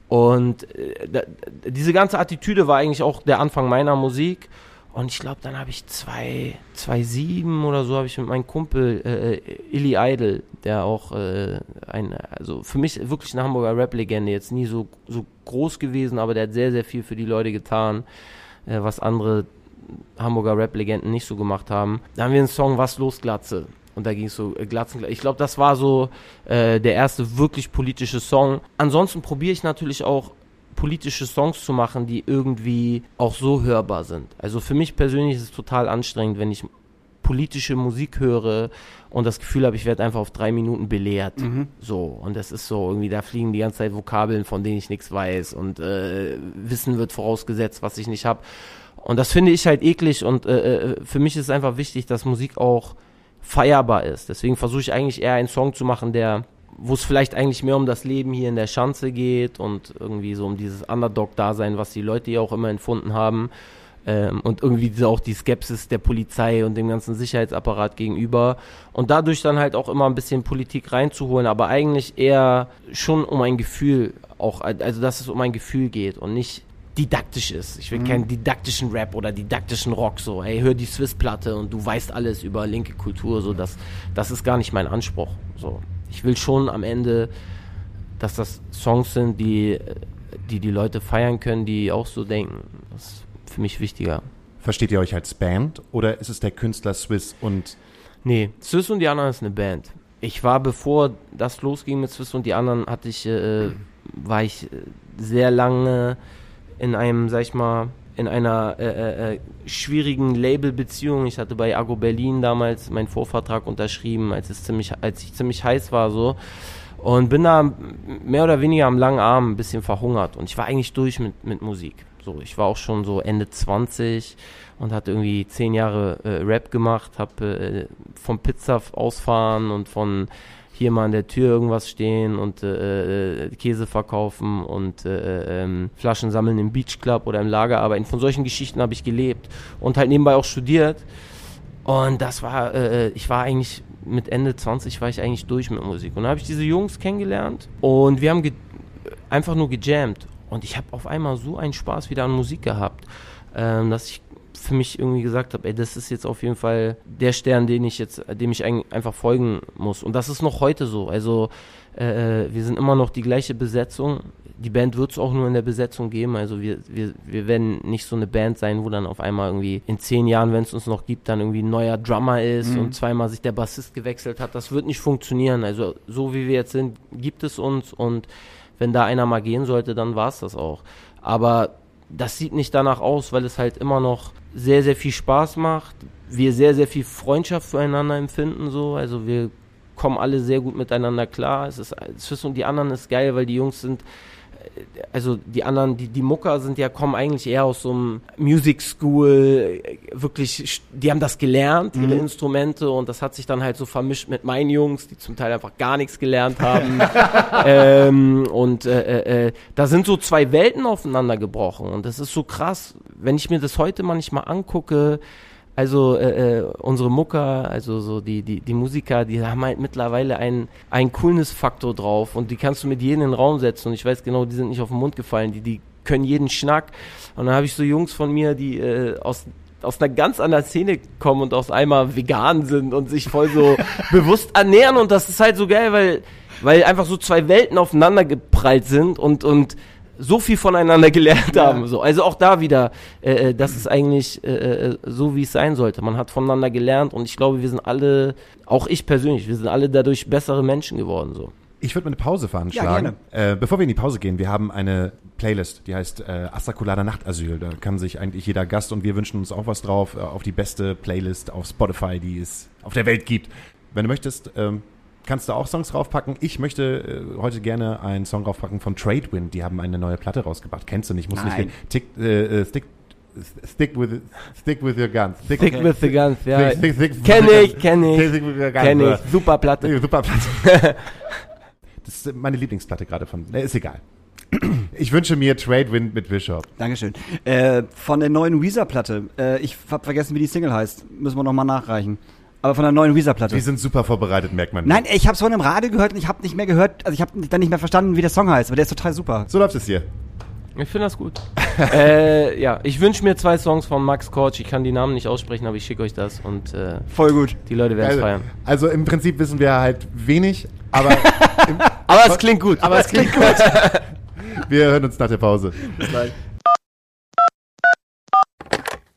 Und äh, diese ganze Attitüde war eigentlich auch der Anfang meiner Musik. Und ich glaube, dann habe ich zwei, zwei sieben oder so habe ich mit meinem Kumpel äh, Illy Idol, der auch äh, ein, also für mich wirklich eine Hamburger Rap-Legende, jetzt nie so, so groß gewesen, aber der hat sehr, sehr viel für die Leute getan, äh, was andere Hamburger Rap-Legenden nicht so gemacht haben. Da haben wir einen Song Was los, Glatze. Und da ging es so äh, Glatzen. Ich glaube, das war so äh, der erste wirklich politische Song. Ansonsten probiere ich natürlich auch politische Songs zu machen, die irgendwie auch so hörbar sind. Also für mich persönlich ist es total anstrengend, wenn ich politische Musik höre und das Gefühl habe, ich werde einfach auf drei Minuten belehrt. So. Und das ist so, irgendwie, da fliegen die ganze Zeit Vokabeln, von denen ich nichts weiß und äh, Wissen wird vorausgesetzt, was ich nicht habe. Und das finde ich halt eklig und äh, äh, für mich ist es einfach wichtig, dass Musik auch feierbar ist. Deswegen versuche ich eigentlich eher einen Song zu machen, der, wo es vielleicht eigentlich mehr um das Leben hier in der Schanze geht und irgendwie so um dieses Underdog-Dasein, was die Leute ja auch immer empfunden haben. Ähm, und irgendwie diese, auch die Skepsis der Polizei und dem ganzen Sicherheitsapparat gegenüber. Und dadurch dann halt auch immer ein bisschen Politik reinzuholen, aber eigentlich eher schon um ein Gefühl, auch, also dass es um ein Gefühl geht und nicht didaktisch ist. Ich will keinen didaktischen Rap oder didaktischen Rock so. Hey, hör die Swiss-Platte und du weißt alles über linke Kultur. So, das, das ist gar nicht mein Anspruch. So, ich will schon am Ende, dass das Songs sind, die die, die Leute feiern können, die auch so denken. Das ist für mich wichtiger. Versteht ihr euch als Band oder ist es der Künstler Swiss und Nee, Swiss und die anderen ist eine Band. Ich war, bevor das losging mit Swiss und die anderen, hatte ich, äh, war ich äh, sehr lange in einem, sag ich mal, in einer äh, äh, äh, schwierigen Labelbeziehung. Ich hatte bei Argo Berlin damals meinen Vorvertrag unterschrieben, als es ziemlich, als ich ziemlich heiß war so. Und bin da mehr oder weniger am langen Arm ein bisschen verhungert. Und ich war eigentlich durch mit, mit Musik. So, ich war auch schon so Ende 20 und hatte irgendwie zehn Jahre äh, Rap gemacht, habe äh, vom Pizza ausfahren und von hier mal an der Tür irgendwas stehen und äh, äh, Käse verkaufen und äh, ähm, Flaschen sammeln im Beach Club oder im Lager arbeiten. Von solchen Geschichten habe ich gelebt und halt nebenbei auch studiert. Und das war, äh, ich war eigentlich mit Ende 20 war ich eigentlich durch mit Musik. Und dann habe ich diese Jungs kennengelernt und wir haben einfach nur gejammt. Und ich habe auf einmal so einen Spaß wieder an Musik gehabt, ähm, dass ich für mich irgendwie gesagt habe, ey, das ist jetzt auf jeden Fall der Stern, den ich jetzt, dem ich ein, einfach folgen muss. Und das ist noch heute so. Also äh, wir sind immer noch die gleiche Besetzung. Die Band wird es auch nur in der Besetzung geben. Also wir, wir, wir werden nicht so eine Band sein, wo dann auf einmal irgendwie in zehn Jahren, wenn es uns noch gibt, dann irgendwie ein neuer Drummer ist Mhm. und zweimal sich der Bassist gewechselt hat. Das wird nicht funktionieren. Also so wie wir jetzt sind, gibt es uns und wenn da einer mal gehen sollte, dann war es das auch. Aber das sieht nicht danach aus, weil es halt immer noch sehr, sehr viel Spaß macht. Wir sehr, sehr viel Freundschaft füreinander empfinden, so. Also wir kommen alle sehr gut miteinander klar. Es ist, Swiss und die anderen ist geil, weil die Jungs sind, also die anderen, die, die Mucker sind ja, kommen eigentlich eher aus so einem Music School, wirklich, die haben das gelernt, ihre Instrumente und das hat sich dann halt so vermischt mit meinen Jungs, die zum Teil einfach gar nichts gelernt haben. ähm, und äh, äh, äh, da sind so zwei Welten aufeinander gebrochen und das ist so krass, wenn ich mir das heute manchmal angucke, also äh, äh, unsere Mucker, also so die, die, die Musiker, die haben halt mittlerweile einen, einen Coolness-Faktor drauf und die kannst du mit jedem in den Raum setzen und ich weiß genau, die sind nicht auf den Mund gefallen, die, die können jeden Schnack. Und dann habe ich so Jungs von mir, die äh, aus aus einer ganz anderen Szene kommen und aus einmal vegan sind und sich voll so bewusst ernähren und das ist halt so geil, weil weil einfach so zwei Welten aufeinander geprallt sind und und so viel voneinander gelernt haben. So. Also auch da wieder, äh, äh, das ist eigentlich äh, äh, so, wie es sein sollte. Man hat voneinander gelernt und ich glaube, wir sind alle, auch ich persönlich, wir sind alle dadurch bessere Menschen geworden. So. Ich würde mal eine Pause veranschlagen. äh, bevor wir in die Pause gehen, wir haben eine Playlist, die heißt äh, Astrakulada Nachtasyl. Da kann sich eigentlich jeder Gast und wir wünschen uns auch was drauf, äh, auf die beste Playlist auf Spotify, die es auf der Welt gibt. Wenn du möchtest, ähm, kannst du auch Songs draufpacken. Ich möchte äh, heute gerne einen Song draufpacken von Tradewind. Die haben eine neue Platte rausgebracht. Kennst du nicht? Muss Nein. nicht. Tick, äh, äh, stick, stick with stick with your guns. Stick, Stick with the guns, ja. Stick, stick, stick Kenn ich, kenn ich. Stick with your guns. Kenn ich, super Platte. Super Platte. Das ist meine Lieblingsplatte gerade von. Ne, ist egal. Ich wünsche mir Tradewind mit Bishop. Dankeschön. Äh, von der neuen Weezer-Platte. Äh, ich hab vergessen, wie die Single heißt. Müssen wir nochmal nachreichen. Aber von der neuen Weezer-Platte. Wir sind super vorbereitet, merkt man. Nein, ich hab's vorhin im Radio gehört und ich habe nicht mehr gehört, also ich habe dann nicht mehr verstanden, wie der Song heißt, aber der ist total super. So läuft es hier. Ich finde das gut. äh, ja, ich wünsche mir zwei Songs von Max Kortsch. Ich kann die Namen nicht aussprechen, aber ich schicke euch das und äh, Voll gut. die Leute werden es Also, feiern. also im Prinzip wissen wir halt wenig, aber, im, Aber es klingt gut. aber es klingt gut. Wir hören uns nach der Pause.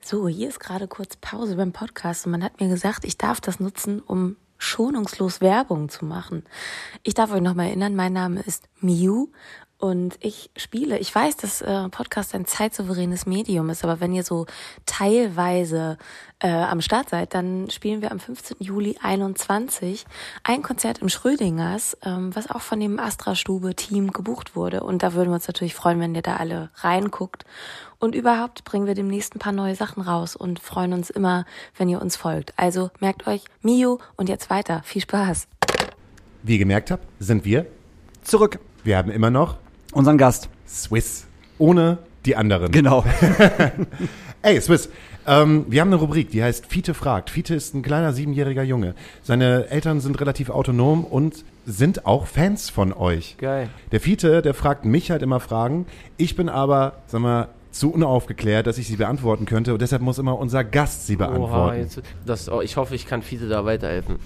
So, hier ist gerade kurz Pause beim Podcast und man hat mir gesagt, ich darf das nutzen, um schonungslos Werbung zu machen. Ich darf euch nochmal erinnern, mein Name ist Miu und ich spiele. Ich weiß, dass äh, Podcast ein zeitsouveränes Medium ist, aber wenn ihr so teilweise äh, am Start seid, dann spielen wir am 15. Juli 21 ein Konzert im Schrödingers, ähm, was auch von dem Astra-Stube-Team gebucht wurde. Und da würden wir uns natürlich freuen, wenn ihr da alle reinguckt. Und überhaupt bringen wir demnächst ein paar neue Sachen raus und freuen uns immer, wenn ihr uns folgt. Also merkt euch, Mio und jetzt weiter. Viel Spaß. Wie ihr gemerkt habt, sind wir. Zurück. Wir haben immer noch Unseren Gast. Swiss. Ohne die anderen. Genau. Ey, Swiss, ähm, wir haben eine Rubrik, die heißt Fiete fragt. Fiete ist ein kleiner siebenjähriger Junge. Seine Eltern sind relativ autonom und sind auch Fans von euch. Geil. Der Fiete, der fragt mich halt immer Fragen. Ich bin aber, sag mal, zu unaufgeklärt, dass ich sie beantworten könnte und deshalb muss immer unser Gast sie Oha, beantworten. jetzt, das, oh, ich hoffe, ich kann Fiete da weiterhelfen.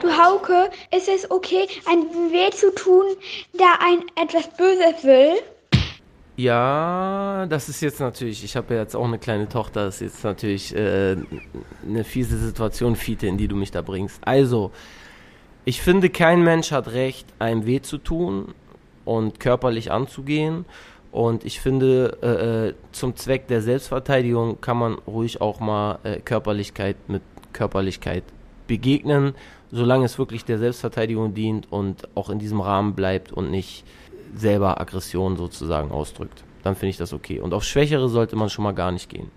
Du Hauke, ist es okay, ein weh zu tun, da ein etwas Böses will? Ja, das ist jetzt natürlich, ich habe ja jetzt auch eine kleine Tochter, das ist jetzt natürlich äh, eine fiese Situation, Fiete, in die du mich da bringst. Also, ich finde, kein Mensch hat Recht, einem weh zu tun und körperlich anzugehen. Und ich finde, äh, äh, zum Zweck der Selbstverteidigung kann man ruhig auch mal äh, Körperlichkeit mit Körperlichkeit begegnen, solange es wirklich der Selbstverteidigung dient und auch in diesem Rahmen bleibt und nicht selber Aggression sozusagen ausdrückt. Dann finde ich das okay. Und auf Schwächere sollte man schon mal gar nicht gehen.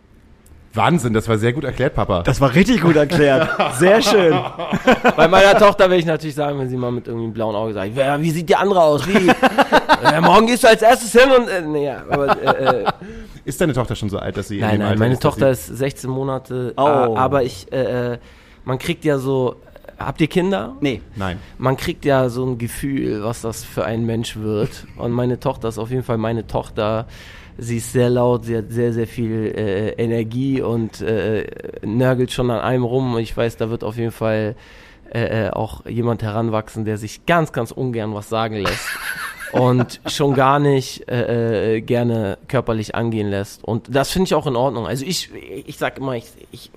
Wahnsinn, das war sehr gut erklärt, Papa. Das war richtig gut erklärt. Sehr schön. Bei meiner Tochter will ich natürlich sagen, wenn sie mal mit irgendwie einem blauen Auge sagt, "Ja, wie sieht die andere aus? Wie? äh, morgen gehst du als erstes hin und äh, naja, aber äh, äh, ist deine Tochter schon so alt, dass sie in nein, dem nein, Alter meine ist, Tochter ist 16 Monate, Oh. äh, aber ich, äh, äh, man kriegt ja so, habt ihr Kinder? Nee. Nein. man kriegt ja so ein Gefühl, was das für ein Mensch wird. Und meine Tochter ist auf jeden Fall meine Tochter. Sie ist sehr laut, sie hat sehr, sehr viel äh, Energie und äh, nörgelt schon an einem rum. Und ich weiß, da wird auf jeden Fall äh, äh, auch jemand heranwachsen, der sich ganz, ganz ungern was sagen lässt. und schon gar nicht äh, äh, gerne körperlich angehen lässt. Und das finde ich auch in Ordnung. Also ich, ich sag immer, ich, ich,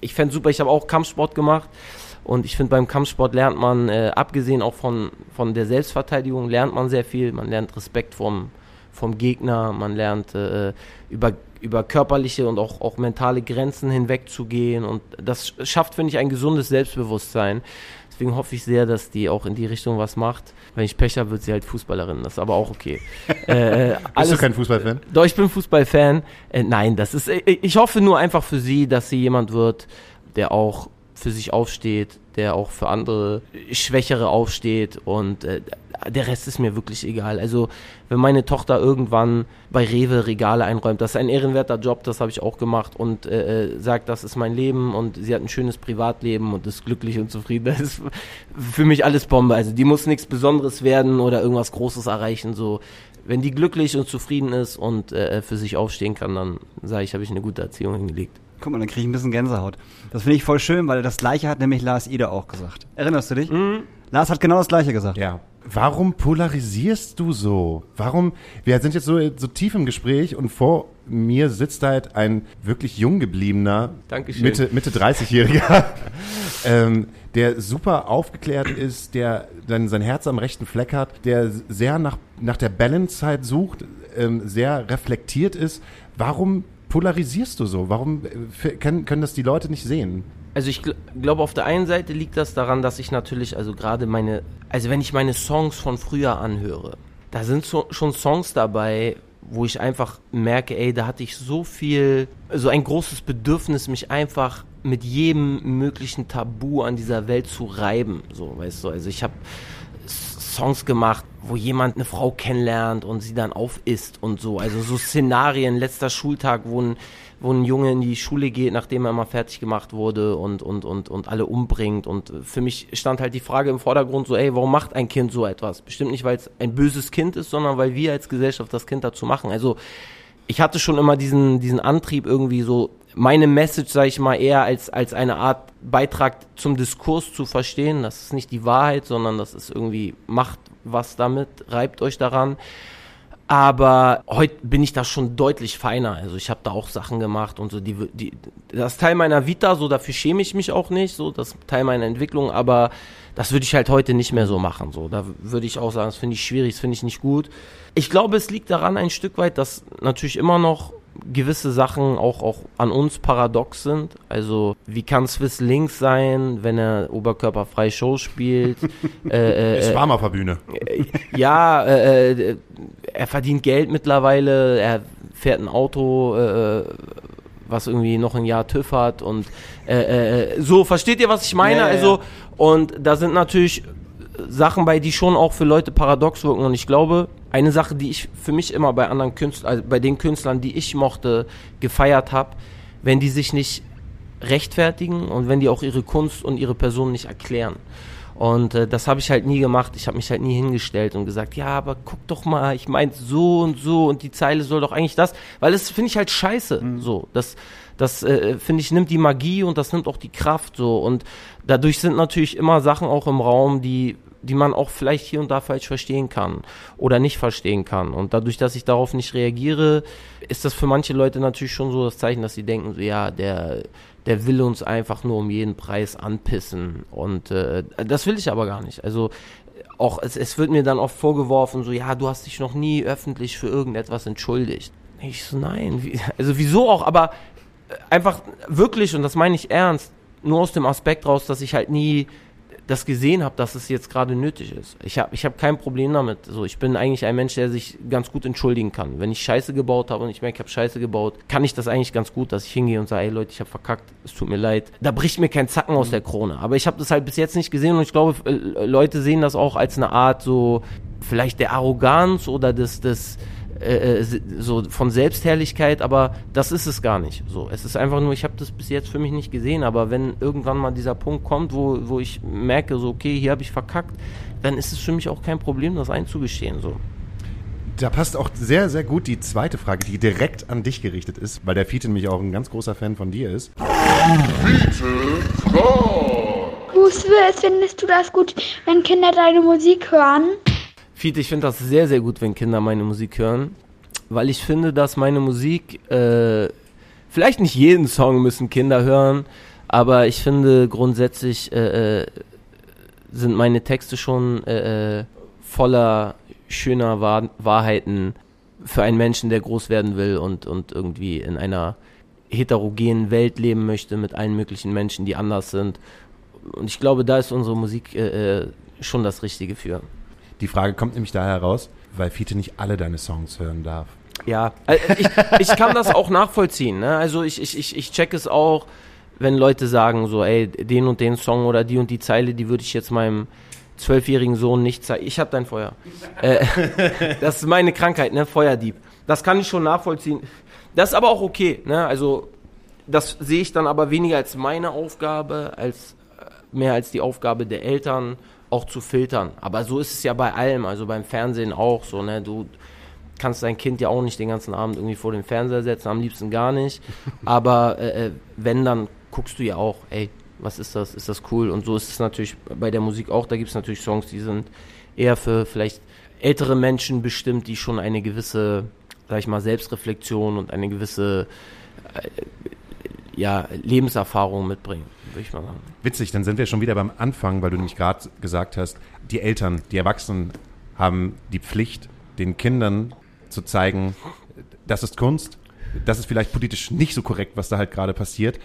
ich fände super, ich habe auch Kampfsport gemacht. Und ich finde, beim Kampfsport lernt man, äh, abgesehen auch von, von der Selbstverteidigung, lernt man sehr viel. Man lernt Respekt vom, vom Gegner, man lernt äh, über, über körperliche und auch, auch mentale Grenzen hinwegzugehen. Und das schafft, finde ich, ein gesundes Selbstbewusstsein. Deswegen hoffe ich sehr, dass die auch in die Richtung was macht. Wenn ich Pech habe, wird sie halt Fußballerin. Das ist aber auch okay. äh, Bist du kein Fußballfan? doch, ich bin Fußballfan. Äh, nein, das ist. Äh, ich hoffe nur einfach für sie, dass sie jemand wird, der auch für sich aufsteht, der auch für andere Schwächere aufsteht und äh, der Rest ist mir wirklich egal. Also wenn meine Tochter irgendwann bei Rewe Regale einräumt, das ist ein ehrenwerter Job, das habe ich auch gemacht und äh, äh, sagt, das ist mein Leben und sie hat ein schönes Privatleben und ist glücklich und zufrieden. Das ist für mich alles Bombe. Also die muss nichts Besonderes werden oder irgendwas Großes erreichen. So wenn die glücklich und zufrieden ist und äh, für sich aufstehen kann, dann sage ich, habe ich eine gute Erziehung hingelegt. Guck mal, dann kriege ich ein bisschen Gänsehaut. Das finde ich voll schön, weil das gleiche hat nämlich Lars Ida auch gesagt. Erinnerst du dich? Lars hat genau das gleiche gesagt. Ja. Warum polarisierst du so? Warum? Wir sind jetzt so, so tief im Gespräch und vor mir sitzt halt ein wirklich jung gebliebener, Dankeschön. Mitte, Mitte 30-Jähriger, ähm, der super aufgeklärt ist, der dann sein Herz am rechten Fleck hat, der sehr nach, nach der Balance halt sucht, ähm, sehr reflektiert ist. Warum polarisierst du so? Warum äh, können, können das die Leute nicht sehen? Also ich gl glaube, auf der einen Seite liegt das daran, dass ich natürlich, also gerade meine, also wenn ich meine Songs von früher anhöre, da sind so, schon Songs dabei, wo ich einfach merke, ey, da hatte ich so viel, so ein großes Bedürfnis, mich einfach mit jedem möglichen Tabu an dieser Welt zu reiben, so, weißt du, also ich habe Songs gemacht, wo jemand eine Frau kennenlernt und sie dann aufisst und so. Also so Szenarien, letzter Schultag, wo ein, wo ein Junge in die Schule geht, nachdem er mal fertig gemacht wurde und, und, und, und alle umbringt. Und für mich stand halt die Frage im Vordergrund so, ey, warum macht ein Kind so etwas? Bestimmt nicht, weil es ein böses Kind ist, sondern weil wir als Gesellschaft das Kind dazu machen. Also ich hatte schon immer diesen, diesen Antrieb irgendwie so, meine Message, sage ich mal, eher als, als eine Art Beitrag zum Diskurs zu verstehen. Das ist nicht die Wahrheit, sondern das ist irgendwie, macht was damit, reibt euch daran. Aber heute bin ich da schon deutlich feiner. Also ich habe da auch Sachen gemacht und so. Die, die, das ist Teil meiner Vita, so dafür schäme ich mich auch nicht. So, das ist Teil meiner Entwicklung. Aber das würde ich halt heute nicht mehr so machen. So, da würde ich auch sagen, das finde ich schwierig, das finde ich nicht gut. Ich glaube, es liegt daran ein Stück weit, dass natürlich immer noch gewisse Sachen auch, auch an uns paradox sind. Also, wie kann Swiss links sein, wenn er oberkörperfrei Show spielt? äh, äh, Ich war mal auf der Bühne. ja, äh, äh, er verdient Geld mittlerweile, er fährt ein Auto, äh, was irgendwie noch ein Jahr TÜV hat und äh, äh, so, versteht ihr, was ich meine? Ja, also, und da sind natürlich Sachen bei, die schon auch für Leute paradox wirken und ich glaube, eine Sache, die ich für mich immer bei anderen Künstlern, also bei den Künstlern, die ich mochte, gefeiert habe, wenn die sich nicht rechtfertigen und wenn die auch ihre Kunst und ihre Person nicht erklären. Und äh, das habe ich halt nie gemacht. Ich habe mich halt nie hingestellt und gesagt, ja, aber guck doch mal, ich meinte so und so und die Zeile soll doch eigentlich das, weil das finde ich halt scheiße. So, das, das äh, finde ich nimmt die Magie und das nimmt auch die Kraft so und dadurch sind natürlich immer Sachen auch im Raum, die die man auch vielleicht hier und da falsch verstehen kann oder nicht verstehen kann. Und dadurch, dass ich darauf nicht reagiere, ist das für manche Leute natürlich schon so das Zeichen, dass sie denken, so, ja, der, der will uns einfach nur um jeden Preis anpissen. Und äh, das will ich aber gar nicht. Also auch es, es wird mir dann oft vorgeworfen, so, ja, du hast dich noch nie öffentlich für irgendetwas entschuldigt. Ich so, nein, wie, also wieso auch, aber einfach wirklich, und das meine ich ernst, nur aus dem Aspekt raus, dass ich halt nie das gesehen habe, dass es jetzt gerade nötig ist. Ich habe ich hab kein Problem damit. So, ich bin eigentlich ein Mensch, der sich ganz gut entschuldigen kann. Wenn ich Scheiße gebaut habe und ich merke, ich habe Scheiße gebaut, kann ich das eigentlich ganz gut, dass ich hingehe und sage, ey Leute, ich habe verkackt, es tut mir leid. Da bricht mir kein Zacken aus der Krone. Aber ich habe das halt bis jetzt nicht gesehen und ich glaube, äh, Leute sehen das auch als eine Art so vielleicht der Arroganz oder des, des äh, äh, so von Selbstherrlichkeit, aber das ist es gar nicht. So, es ist einfach nur, ich habe das bis jetzt für mich nicht gesehen, aber wenn irgendwann mal dieser Punkt kommt, wo, wo ich merke, so okay, hier habe ich verkackt, dann ist es für mich auch kein Problem, das einzugestehen. So. Da passt auch sehr, sehr gut die zweite Frage, die direkt an dich gerichtet ist, weil der Fiete nämlich auch ein ganz großer Fan von dir ist. Bruce Willis, findest du das gut, wenn Kinder deine Musik hören? Fiete, ich finde das sehr, sehr gut, wenn Kinder meine Musik hören, weil ich finde, dass meine Musik, äh, vielleicht nicht jeden Song müssen Kinder hören, aber ich finde grundsätzlich äh, äh, sind meine Texte schon äh, äh, voller schöner Wahr Wahrheiten für einen Menschen, der groß werden will und, und irgendwie in einer heterogenen Welt leben möchte mit allen möglichen Menschen, die anders sind. Und ich glaube, da ist unsere Musik äh, äh schon das Richtige für. Die Frage kommt nämlich daher heraus, weil Fiete nicht alle deine Songs hören darf. Ja, äh, ich, ich kann das auch nachvollziehen. Ne? Also ich, ich, ich, ich check es auch, wenn Leute sagen so, ey, den und den Song oder die und die Zeile, die würde ich jetzt meinem zwölfjährigen Sohn nicht zeigen. Ich hab dein Feuer. Äh, das ist meine Krankheit, ne? Feuerdieb. Das kann ich schon nachvollziehen. Das ist aber auch okay. Ne? Also das sehe ich dann aber weniger als meine Aufgabe, als äh, mehr als die Aufgabe der Eltern auch zu filtern. Aber so ist es ja bei allem, also beim Fernsehen auch so, ne? Du kannst dein Kind ja auch nicht den ganzen Abend irgendwie vor den Fernseher setzen, am liebsten gar nicht. Aber äh, äh, wenn, dann guckst du ja auch, ey, was ist das? Ist das cool? Und so ist es natürlich bei der Musik auch. Da gibt es natürlich Songs, die sind eher für vielleicht ältere Menschen bestimmt, die schon eine gewisse, sag ich mal, Selbstreflexion und eine gewisse äh, ja, Lebenserfahrung mitbringen, würde ich mal sagen. Witzig, dann sind wir schon wieder beim Anfang, weil du nämlich gerade gesagt hast, die Eltern, die Erwachsenen haben die Pflicht, den Kindern zu zeigen, das ist Kunst, das ist vielleicht politisch nicht so korrekt, was da halt gerade passiert.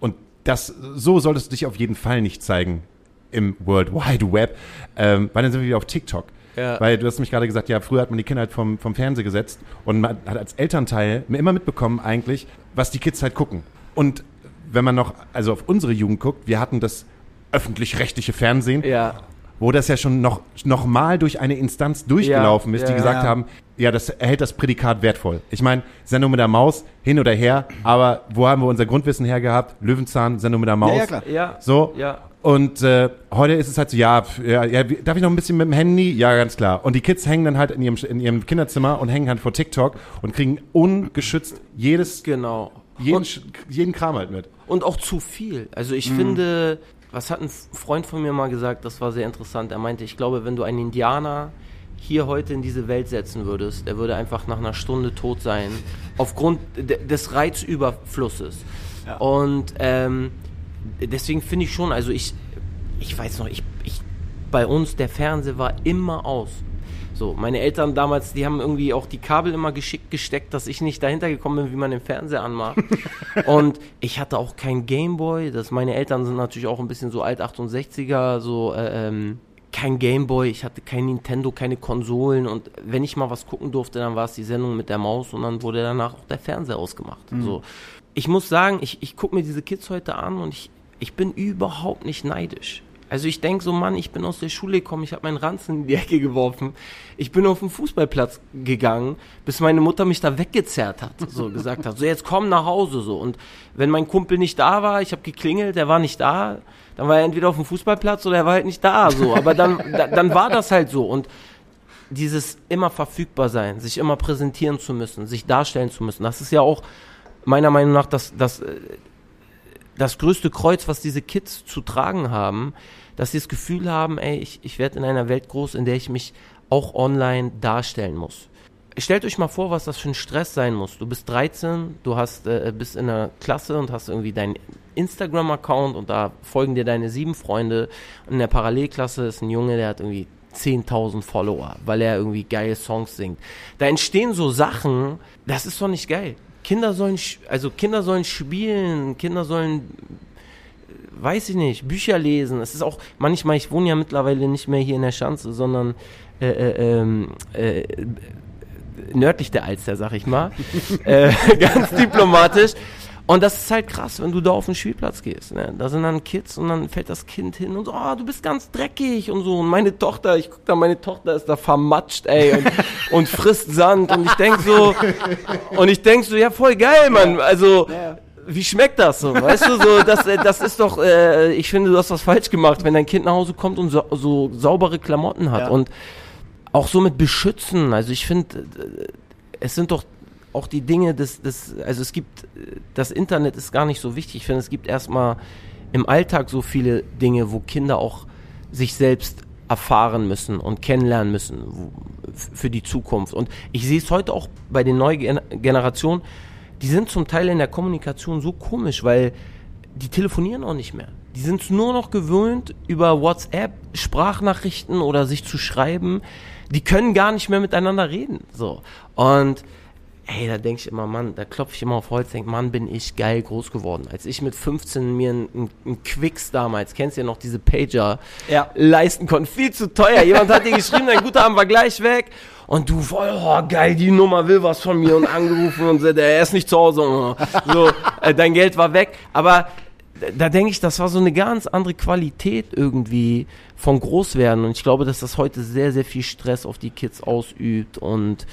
Und das, so solltest du dich auf jeden Fall nicht zeigen im World Wide Web, ähm, weil dann sind wir wieder auf TikTok. Ja. Weil du hast mich gerade gesagt, ja, früher hat man die Kinder halt vom, vom Fernseher gesetzt und man hat als Elternteil immer mitbekommen eigentlich, was die Kids halt gucken. Und wenn man noch, also auf unsere Jugend guckt, wir hatten das öffentlich-rechtliche Fernsehen, Ja. wo das ja schon noch, noch mal durch eine Instanz durchgelaufen Ja, ist, die ja, gesagt ja. haben, ja, das erhält das Prädikat wertvoll. Ich meine, Sendung mit der Maus, hin oder her, aber wo haben wir unser Grundwissen hergehabt? Löwenzahn, Sendung mit der Maus. ja, klar. Ja. So. Ja. Und äh, heute ist es halt so, ja, ja, ja, darf ich noch ein bisschen mit dem Handy? Ja, ganz klar. Und die Kids hängen dann halt in ihrem, in ihrem Kinderzimmer und hängen halt vor TikTok und kriegen ungeschützt jedes, Genau. Jeden, Und- jeden Kram halt mit. Und auch zu viel. Also ich finde, was hat ein Freund von mir mal gesagt, das war sehr interessant. Er meinte, ich glaube, wenn du einen Indianer hier heute in diese Welt setzen würdest, der würde einfach nach einer Stunde tot sein, aufgrund de des Reizüberflusses. Und ähm, deswegen finde ich schon, also ich, ich weiß noch, ich, ich, bei uns, der Fernseher war immer aus. So, meine Eltern damals, die haben irgendwie auch die Kabel immer geschickt gesteckt, dass ich nicht dahinter gekommen bin, wie man den Fernseher anmacht. und ich hatte auch kein Gameboy. Das meine Eltern sind natürlich auch ein bisschen so alt 68er, so äh, ähm, kein Gameboy, ich hatte kein Nintendo, keine Konsolen und wenn ich mal was gucken durfte, dann war es die Sendung mit der Maus und dann wurde danach auch der Fernseher ausgemacht. So. Ich muss sagen, ich, ich gucke mir diese Kids heute an und ich, ich bin überhaupt nicht neidisch. Also ich denke so, Mann, ich bin aus der Schule gekommen, ich habe meinen Ranzen in die Ecke geworfen. Ich bin auf den Fußballplatz gegangen, bis meine Mutter mich da weggezerrt hat, so gesagt hat. So, jetzt komm nach Hause so. Und wenn mein Kumpel nicht da war, ich habe geklingelt, der war nicht da, dann war er entweder auf dem Fußballplatz oder er war halt nicht da, so. Aber dann, da, dann war das halt so. Und dieses immer verfügbar sein, sich immer präsentieren zu müssen, sich darstellen zu müssen, das ist ja auch meiner Meinung nach das, das, äh, das größte Kreuz, was diese Kids zu tragen haben, dass sie das Gefühl haben, ey, ich, ich werde in einer Welt groß, in der ich mich auch online darstellen muss. Stellt euch mal vor, was das für ein Stress sein muss. Du bist 13, du hast, äh, bist in einer Klasse und hast irgendwie deinen Instagram-Account und da folgen dir deine sieben Freunde. Und in der Parallelklasse ist ein Junge, der hat irgendwie 10.000 Follower, weil er irgendwie geile Songs singt. Da entstehen so Sachen, das ist doch nicht geil. Kinder sollen, also Kinder sollen spielen, Kinder sollen weiß ich nicht, Bücher lesen. Es ist auch manchmal, ich wohne ja mittlerweile nicht mehr hier in der Schanze, sondern äh, äh, ähm, äh, nördlich der Alster, sag ich mal. äh, ganz diplomatisch. Und das ist halt krass, wenn du da auf den Spielplatz gehst. Ne? Da sind dann Kids und dann fällt das Kind hin und so, oh, du bist ganz dreckig und so. Und meine Tochter, ich guck da, meine Tochter ist da vermatscht, ey, und, und frisst Sand. Und ich denk so, und ich denk so, ja, voll geil, Mann. Also, wie schmeckt das so? Weißt du, so, das, äh, das ist doch, äh, ich finde, du hast was falsch gemacht, wenn dein Kind nach Hause kommt und so, so saubere Klamotten hat. Ja. Und auch so mit beschützen. Also ich finde, äh, es sind doch auch die Dinge des, des, also es gibt, das Internet ist gar nicht so wichtig. Ich finde, es gibt erstmal im Alltag so viele Dinge, wo Kinder auch sich selbst erfahren müssen und kennenlernen müssen für die Zukunft. Und ich sehe es heute auch bei den neuen Gen Generationen, die sind zum Teil in der Kommunikation so komisch, weil die telefonieren auch nicht mehr. Die sind nur noch gewöhnt, über WhatsApp Sprachnachrichten oder sich zu schreiben. Die können gar nicht mehr miteinander reden. So. Und ey, da denke ich immer, Mann, da klopfe ich immer auf Holz, denk, Mann, bin ich geil groß geworden. Als ich mit 15 mir einen ein Quicks damals, kennst du ja noch diese Pager, Ja. leisten konnte, viel zu teuer. Jemand hat dir geschrieben, dein guter Abend war gleich weg. Und du voll, oh geil, die Nummer will was von mir und angerufen und der ist nicht zu Hause. oh. So, äh, dein Geld war weg. Aber da- da denke ich, das war so eine ganz andere Qualität irgendwie von Großwerden. Und ich glaube, dass das heute sehr, sehr viel Stress auf die Kids ausübt und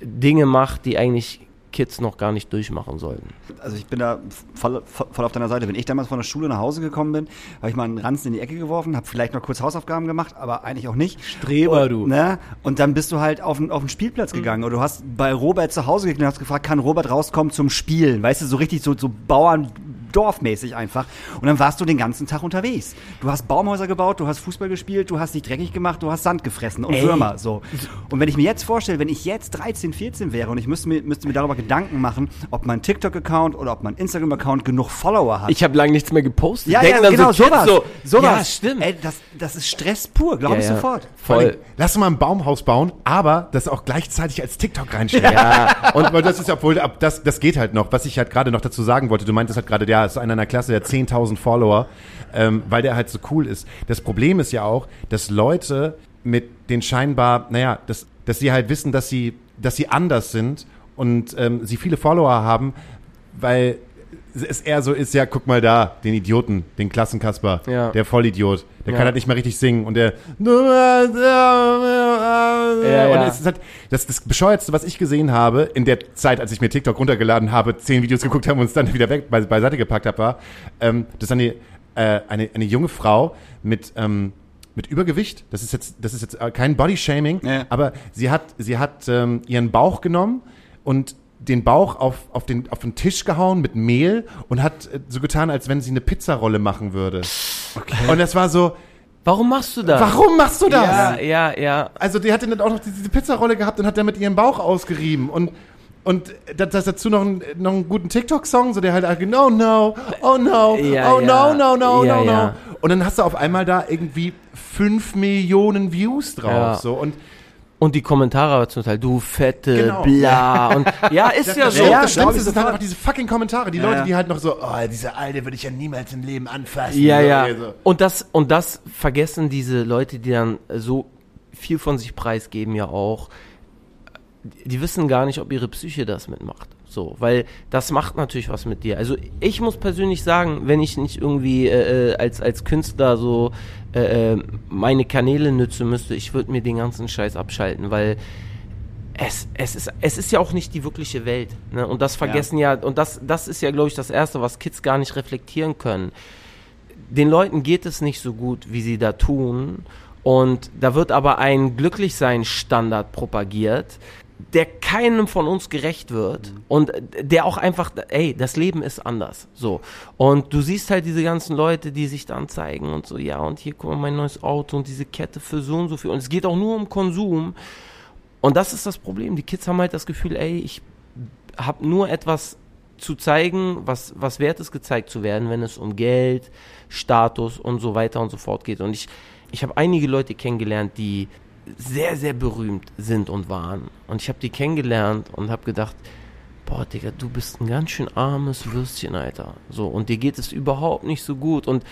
Dinge macht, die eigentlich Kids noch gar nicht durchmachen sollten. Also ich bin da voll, voll auf deiner Seite. Wenn ich damals von der Schule nach Hause gekommen bin, habe ich mal einen Ranzen in die Ecke geworfen, habe vielleicht noch kurz Hausaufgaben gemacht, aber eigentlich auch nicht. Streber, und, du. Ne? Und dann bist du halt auf den, auf den Spielplatz gegangen oder du hast bei Robert zu Hause gegangen und hast gefragt, kann Robert rauskommen zum Spielen? Weißt du, so richtig so, so Bauern... Dorfmäßig einfach. Und dann warst du den ganzen Tag unterwegs. Du hast Baumhäuser gebaut, du hast Fußball gespielt, du hast dich dreckig gemacht, du hast Sand gefressen und Ey. Würmer. So. Und wenn ich mir jetzt vorstelle, wenn ich jetzt 13, 14 wäre und ich müsste mir, müsste mir darüber Gedanken machen, ob mein TikTok-Account oder ob mein Instagram-Account genug Follower hat. Ich habe lange nichts mehr gepostet. ja, ja, genau, so sowas. so, sowas. Ja, stimmt. Ey, das, das ist Stress pur, glaube Ja, ich ja. sofort. Voll. Lass uns mal ein Baumhaus bauen, aber das auch gleichzeitig als TikTok reinstellen. Ja, Und weil das ist ja obwohl ab- das das geht halt noch. Was ich halt gerade noch dazu sagen wollte, du meintest halt gerade, der ist einer in der Klasse, der hat 10.000 Follower, ähm, weil der halt so cool ist. Das Problem ist ja auch, dass Leute mit den scheinbar, naja, dass dass sie halt wissen, dass sie dass sie anders sind und ähm, sie viele Follower haben, weil es eher so ist, ja, guck mal da, den Idioten, den Klassenkasper, Ja. der Vollidiot, der Ja. kann halt nicht mehr richtig singen und der und ja. es ist halt das, das bescheuertste, was ich gesehen habe in der Zeit, als ich mir TikTok runtergeladen habe, zehn Videos geguckt habe und es dann wieder weg be beiseite gepackt habe, war, ähm, dass eine, äh, eine eine junge Frau mit ähm, mit Übergewicht, das ist jetzt das ist jetzt äh, kein Bodyshaming, Ja. aber sie hat sie hat ähm, ihren Bauch genommen und den Bauch auf, auf, den, auf den Tisch gehauen mit Mehl und hat äh, so getan, als wenn sie eine Pizzarolle machen würde. Und das war so, Warum machst du das? warum machst du das? Ja, ja, ja. Also die hatte dann auch noch diese, Pizzarolle gehabt und hat dann mit ihrem Bauch ausgerieben und und das, das dazu noch, einen- noch einen guten TikTok-Song, so der halt, no, no, oh no, Ja, oh ja. no, no, no, Ja, no, no. Und dann hast du auf einmal da irgendwie fünf Millionen Views drauf. So. Und Und die Kommentare aber zum Teil, du fette, Genau. bla. Und, ja, ist ja das, so. Ja, das Schlimmste sind halt einfach diese fucking Kommentare. Die Ja, Leute, ja. die halt noch so, oh, diese Alte würde ich ja niemals im Leben anfassen. Ja, ja. so. Und das, und das vergessen diese Leute, die dann so viel von sich preisgeben, ja auch. Die wissen gar nicht, ob ihre Psyche das mitmacht. So, weil das macht natürlich was mit dir. Also ich muss persönlich sagen, wenn ich nicht irgendwie äh, äh, als als Künstler so äh, äh, meine Kanäle nützen müsste, ich würde mir den ganzen Scheiß abschalten, weil es, es, ist, es ist ja auch nicht die wirkliche Welt. Ne? Und das vergessen ja, und das, das ist ja, glaube ich, das Erste, was Kids gar nicht reflektieren können. Den Leuten geht es nicht so gut, wie sie da tun. Und da wird aber ein Glücklichsein-Standard propagiert, der keinem von uns gerecht wird und der auch einfach, ey, das Leben ist anders. So. Und du siehst halt diese ganzen Leute, die sich dann zeigen und so, ja, und hier guck mal mein neues Auto und diese Kette für so und so viel. Und es geht auch nur um Konsum. Und das ist das Problem. Die Kids haben halt das Gefühl, ey, ich habe nur etwas zu zeigen, was, was wert ist, gezeigt zu werden, wenn es um Geld, Status und so weiter und so fort geht. Und ich, ich habe einige Leute kennengelernt, die sehr, sehr berühmt sind und waren. Und ich habe die kennengelernt und habe gedacht, boah, Digga, du bist ein ganz schön armes Würstchen, Alter. So, und dir geht es überhaupt nicht so gut. Und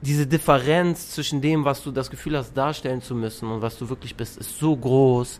diese Differenz zwischen dem, was du das Gefühl hast, darstellen zu müssen und was du wirklich bist, ist so groß.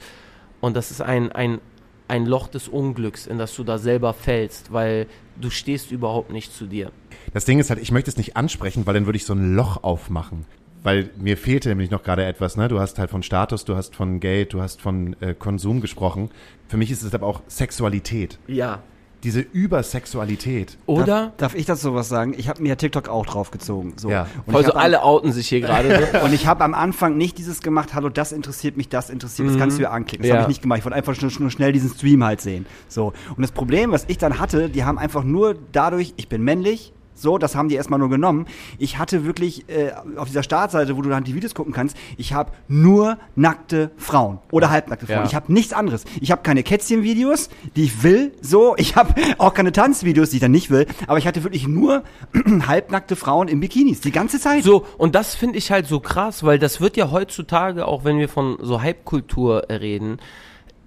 Und das ist ein, ein, ein Loch des Unglücks, in das du da selber fällst, weil du stehst überhaupt nicht zu dir. Das Ding ist halt, ich möchte es nicht ansprechen, weil dann würde ich so ein Loch aufmachen. Weil mir fehlte nämlich noch gerade etwas, ne? Du hast halt von Status, du hast von Geld, du hast von äh, Konsum gesprochen. Für mich ist es aber auch Sexualität. Ja. Diese Übersexualität. Oder? Darf, darf ich dazu was sagen? Ich habe mir TikTok auch draufgezogen. So. Ja. Und Also alle outen sich hier gerade. So. Und ich habe am Anfang nicht dieses gemacht, hallo, das interessiert mich, das interessiert mich, das kannst du ja anklicken. Das Ja. habe ich nicht gemacht. Ich wollte einfach nur, nur schnell diesen Stream halt sehen. So. Und das Problem, was ich dann hatte, die haben einfach nur dadurch, ich bin männlich, so, das haben die erstmal nur genommen. Ich hatte wirklich äh, auf dieser Startseite, wo du dann die Videos gucken kannst, ich habe nur nackte Frauen oder halbnackte Frauen. Ja. Ich habe nichts anderes. Ich habe keine Kätzchen-Videos, die ich will, so. Ich habe auch keine Tanzvideos, die ich dann nicht will. Aber ich hatte wirklich nur halbnackte Frauen in Bikinis die ganze Zeit. So, und das finde ich halt so krass, weil das wird ja heutzutage, auch wenn wir von so Hype-Kultur reden,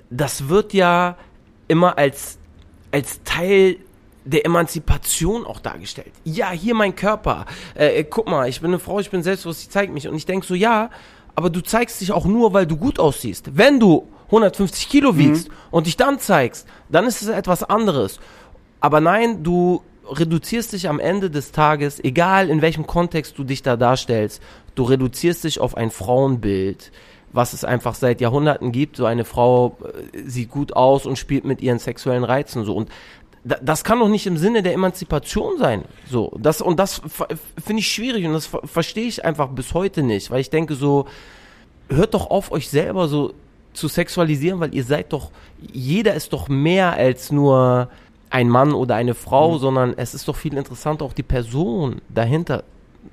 das wird ja immer als, als Teil der Emanzipation auch dargestellt. Ja, hier mein Körper. Äh, äh, guck mal, ich bin eine Frau, ich bin selbstbewusst, ich zeige mich. Und ich denke so, ja, aber du zeigst dich auch nur, weil du gut aussiehst. Wenn du 150 Kilo wiegst und dich dann zeigst, dann ist es etwas anderes. Aber nein, du reduzierst dich am Ende des Tages, egal in welchem Kontext du dich da darstellst, du reduzierst dich auf ein Frauenbild, was es einfach seit Jahrhunderten gibt. So eine Frau äh, sieht gut aus und spielt mit ihren sexuellen Reizen so. Und das kann doch nicht im Sinne der Emanzipation sein. So, das und das finde ich schwierig und das ver- verstehe ich einfach bis heute nicht, weil ich denke so, hört doch auf, euch selber so zu sexualisieren, weil ihr seid doch, jeder ist doch mehr als nur ein Mann oder eine Frau, sondern es ist doch viel interessanter, auch die Person dahinter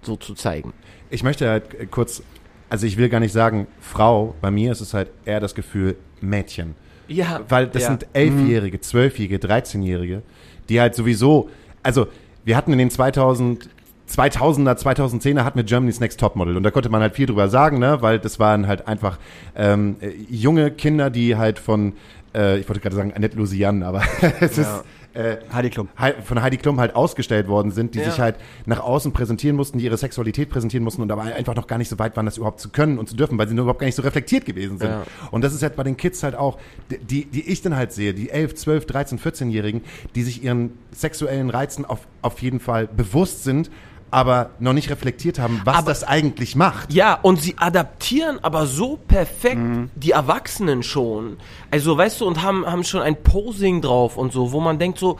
so zu zeigen. Ich möchte halt äh, kurz, also ich will gar nicht sagen Frau, bei mir ist es halt eher das Gefühl Mädchen. Ja, Weil das ja. sind Elfjährige, Zwölfjährige, 13-Jährige, die halt sowieso, also wir hatten in den 2000, 2000er, 2010er hatten wir Germany's Next Topmodel und da konnte man halt viel drüber sagen, ne, weil das waren halt einfach ähm, äh, junge Kinder, die halt von, äh, ich wollte gerade sagen Annette Lusian, aber es ist äh, Heidi Klum. Von Heidi Klum halt ausgestellt worden sind, die Ja. sich halt nach außen präsentieren mussten, die ihre Sexualität präsentieren mussten und aber einfach noch gar nicht so weit waren, das überhaupt zu können und zu dürfen, weil sie nur überhaupt gar nicht so reflektiert gewesen sind. Ja. Und das ist halt bei den Kids halt auch, die, die ich dann halt sehe, die 11, 12, 13, 14-Jährigen, die sich ihren sexuellen Reizen auf, auf jeden Fall bewusst sind, aber noch nicht reflektiert haben, was Aber- das eigentlich macht. Ja, und sie adaptieren aber so perfekt die Erwachsenen schon. Also, weißt du, und haben, haben schon ein Posing drauf und so, wo man denkt so,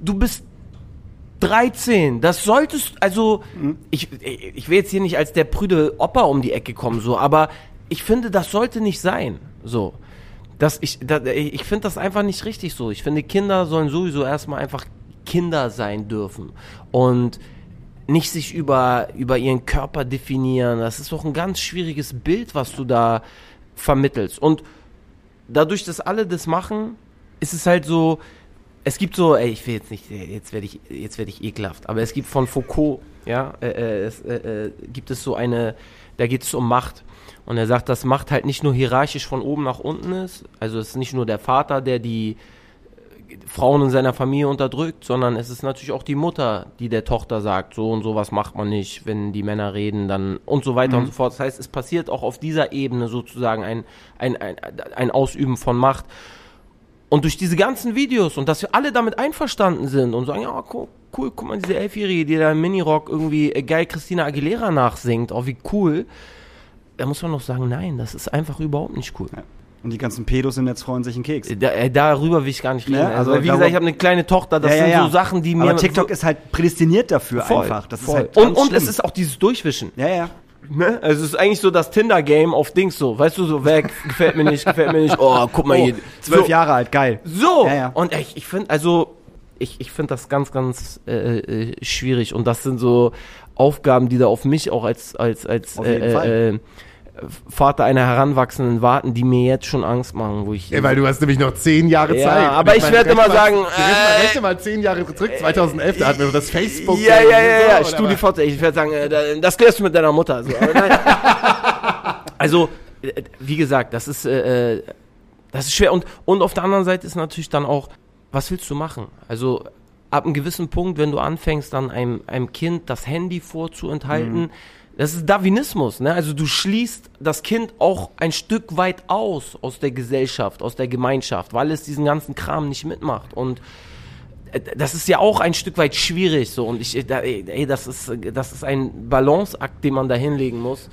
du bist 13, das solltest, also, ich, ich will jetzt hier nicht als der prüde Opa um die Ecke kommen, so, aber ich finde, das sollte nicht sein, so. Das, ich da, ich finde das einfach nicht richtig so. Ich finde, Kinder sollen sowieso erstmal einfach Kinder sein dürfen. Und nicht sich über, über ihren Körper definieren. Das ist doch ein ganz schwieriges Bild, was du da vermittelst. Und dadurch, dass alle das machen, ist es halt so, es gibt so, ey, ich will jetzt nicht, jetzt werde ich, jetzt werde ich ekelhaft, aber es gibt von Foucault, ja, äh, äh, es, äh, äh, gibt es so eine, da geht es um Macht. Und er sagt, dass Macht halt nicht nur hierarchisch von oben nach unten ist, also es ist nicht nur der Vater, der die Frauen in seiner Familie unterdrückt, sondern es ist natürlich auch die Mutter, die der Tochter sagt, so und so was macht man nicht, wenn die Männer reden, dann und so weiter und so fort. Das heißt, es passiert auch auf dieser Ebene sozusagen ein, ein, ein, ein Ausüben von Macht. Und durch diese ganzen Videos und dass wir alle damit einverstanden sind und sagen, ja, cool, cool guck mal, diese Elfjährige, die da im Minirock irgendwie äh, geil Christina Aguilera nachsingt, oh, wie cool. Da muss man noch sagen, nein, das ist einfach überhaupt nicht cool. Und die ganzen Pedos im Netz freuen sich einen Keks. Da, äh, darüber will ich gar nicht reden. Ja, also, also wie gesagt, ich habe eine kleine Tochter, das sind so Sachen, die mir. Aber TikTok ist halt prädestiniert dafür voll, einfach. Das voll. ist halt und und es ist auch dieses Durchwischen. Ja, ja. Ne? Also es ist eigentlich so das Tinder-Game auf Dings so. Weißt du, so weg, gefällt mir nicht, gefällt mir nicht. Oh, guck mal Oh, hier. zwölf so, Jahre alt, geil. So. Ja, ja. Und ich, ich finde, also, ich, ich finde das ganz, ganz äh, äh, schwierig. Und das sind so Aufgaben, die da auf mich auch als, als, als Auf äh, Fall. äh, Vater einer Heranwachsenden warten, die mir jetzt schon Angst machen, wo ich. Ey, weil du hast nämlich noch zehn Jahre Ja, Zeit. aber ich meine, werde immer mal- sagen, äh, rechne mal zehn Jahre zurück, 2011, da hatten wir das Facebook. ja, ja, ja, ja, so, StudiVZ. Ich werde sagen, äh, da- das klärst du mit deiner Mutter. So, also, äh, wie gesagt, das ist, äh, äh, das ist schwer. Und, und auf der anderen Seite ist natürlich dann auch, was willst du machen? Also ab einem gewissen Punkt, wenn du anfängst, dann einem, einem Kind das Handy vorzuenthalten, das ist Darwinismus, ne? Also du schließt das Kind auch ein Stück weit aus aus der Gesellschaft, aus der Gemeinschaft, weil es diesen ganzen Kram nicht mitmacht und äh, das ist ja auch ein Stück weit schwierig so und ich äh, da, ey, das ist das ist ein Balanceakt, den man da hinlegen muss.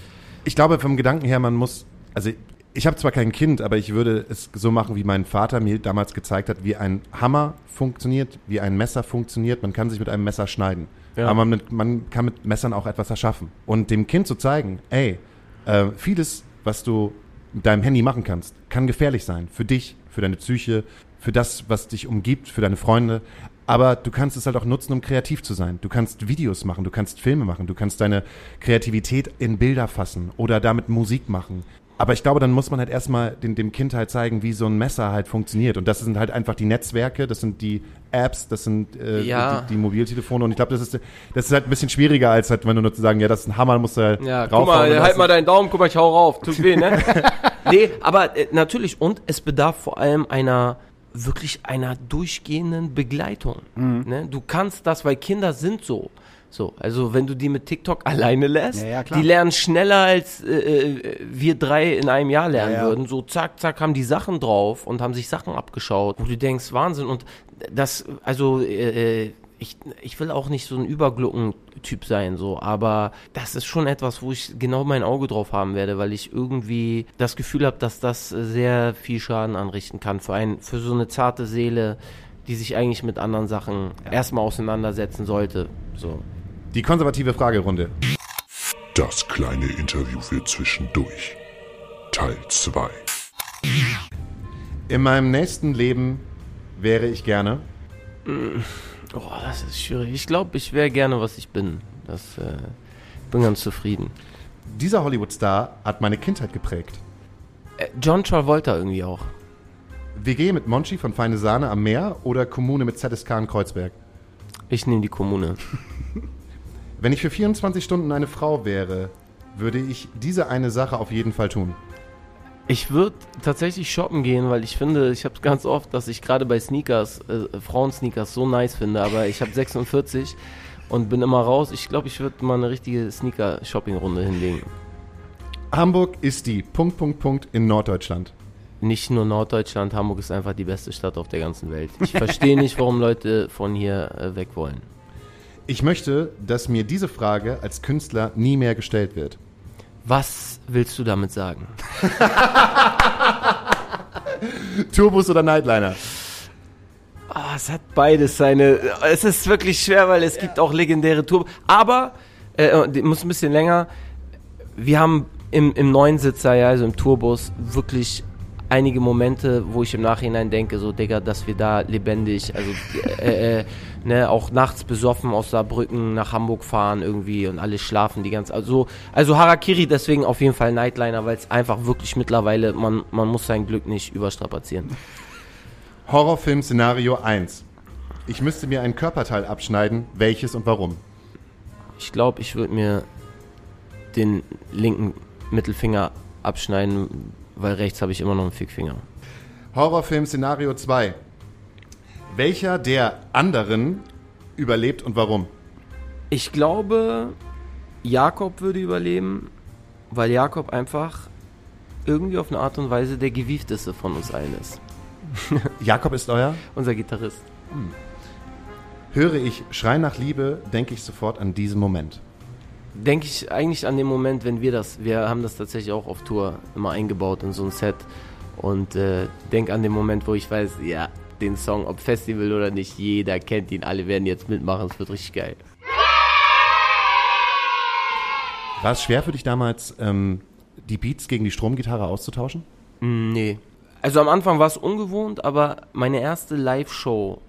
Ich glaube, vom Gedanken her, man muss, also ich habe zwar kein Kind, aber ich würde es so machen, wie mein Vater mir damals gezeigt hat, wie ein Hammer funktioniert, wie ein Messer funktioniert. Man kann sich mit einem Messer schneiden. Ja. Aber man, mit, man kann mit Messern auch etwas erschaffen. Und dem Kind zu zeigen, ey, äh, vieles, was du mit deinem Handy machen kannst, kann gefährlich sein. Für dich, für deine Psyche, für das, was dich umgibt, für deine Freunde. Aber du kannst es halt auch nutzen, um kreativ zu sein. Du kannst Videos machen, du kannst Filme machen, du kannst deine Kreativität in Bilder fassen oder damit Musik machen. Aber ich glaube, dann muss man halt erstmal dem, dem Kind halt zeigen, wie so ein Messer halt funktioniert. Und das sind halt einfach die Netzwerke, das sind die Apps, das sind äh, Ja. die, die Mobiltelefone. Und ich glaube, das ist, das ist halt ein bisschen schwieriger, als halt, wenn du nur zu sagen, ja, das ist ein Hammer, musst du halt Ja, guck mal, halt mal deinen Daumen, guck mal, ich hau rauf, tut weh, ne? nee, aber äh, natürlich, und es bedarf vor allem einer, wirklich einer durchgehenden Begleitung. Ne? Du kannst das, weil Kinder sind so. So, also wenn du die mit TikTok alleine lässt, Ja, ja, die lernen schneller als äh, äh, wir drei in einem Jahr lernen Ja, würden. So zack, zack, haben die Sachen drauf und haben sich Sachen abgeschaut, wo du denkst, Wahnsinn. Und das, also äh, äh, ich, ich will auch nicht so ein Überglucken-Typ sein, so, aber das ist schon etwas, wo ich genau mein Auge drauf haben werde, weil ich irgendwie das Gefühl habe, dass das sehr viel Schaden anrichten kann für ein, für so eine zarte Seele, die sich eigentlich mit anderen Sachen erstmal auseinandersetzen sollte. So. Die konservative Fragerunde. Das kleine Interview für zwischendurch. Teil 2. In meinem nächsten Leben wäre ich gerne. Oh, das ist schwierig. Ich glaube, ich wäre gerne, was ich bin. Das äh, bin ganz zufrieden. Dieser Hollywood-Star hat meine Kindheit geprägt. Äh, John Travolta irgendwie auch. WG mit Monchi von Feine Sahne am Meer oder Kommune mit ZSK in Kreuzberg? Ich nehme die Kommune. Wenn ich für 24 Stunden eine Frau wäre, würde ich diese eine Sache auf jeden Fall tun. Ich würde tatsächlich shoppen gehen, weil ich finde, ich habe es ganz oft, dass ich gerade bei Sneakers, äh, Frauensneakers so nice finde, aber ich habe 46 und bin immer raus. Ich glaube, ich würde mal eine richtige Sneaker-Shopping-Runde hinlegen. Hamburg ist die Punkt, Punkt, Punkt in Norddeutschland. Nicht nur Norddeutschland, Hamburg ist einfach die beste Stadt auf der ganzen Welt. Ich verstehe nicht, warum Leute von hier äh, weg wollen. Ich möchte, dass mir diese Frage als Künstler nie mehr gestellt wird. Was willst du damit sagen? Turbus oder Nightliner? Ah, es hat beides seine. Es ist wirklich schwer, weil es gibt auch legendäre Tour. Aber, äh, die muss ein bisschen länger. Wir haben im, im neuen Sitzer, ja, also im Tourbus, wirklich einige Momente, wo ich im Nachhinein denke, so, Digga, dass wir da lebendig, also, äh, äh, ne, auch nachts besoffen aus Saarbrücken nach Hamburg fahren irgendwie und alle schlafen die ganze, also, also Harakiri deswegen auf jeden Fall Nightliner, weil es einfach wirklich mittlerweile, man, man muss sein Glück nicht überstrapazieren. Horrorfilm-Szenario 1. Ich müsste mir ein Körperteil abschneiden. Welches und warum? Ich glaube, ich würde mir den linken Mittelfinger abschneiden, weil rechts habe ich immer noch einen Fickfinger. Horrorfilm-Szenario 2. Welcher der anderen überlebt und warum? Ich glaube, Jakob würde überleben, weil Jakob einfach irgendwie auf eine Art und Weise der gewiefteste von uns allen ist. Jakob ist euer? Unser Gitarrist. Höre ich Schrei nach Liebe, denke ich sofort an diesen Moment. Denke ich eigentlich an den Moment, wenn wir das, wir haben das tatsächlich auch auf Tour immer eingebaut in so ein Set und äh, denk an den Moment, wo ich weiß, ja, den Song, ob Festival oder nicht, jeder kennt ihn, alle werden jetzt mitmachen, es wird richtig geil. War es schwer für dich damals, ähm, die Beats gegen die Stromgitarre auszutauschen? Mm, Nee. Also am Anfang war es ungewohnt, aber meine erste Live-Show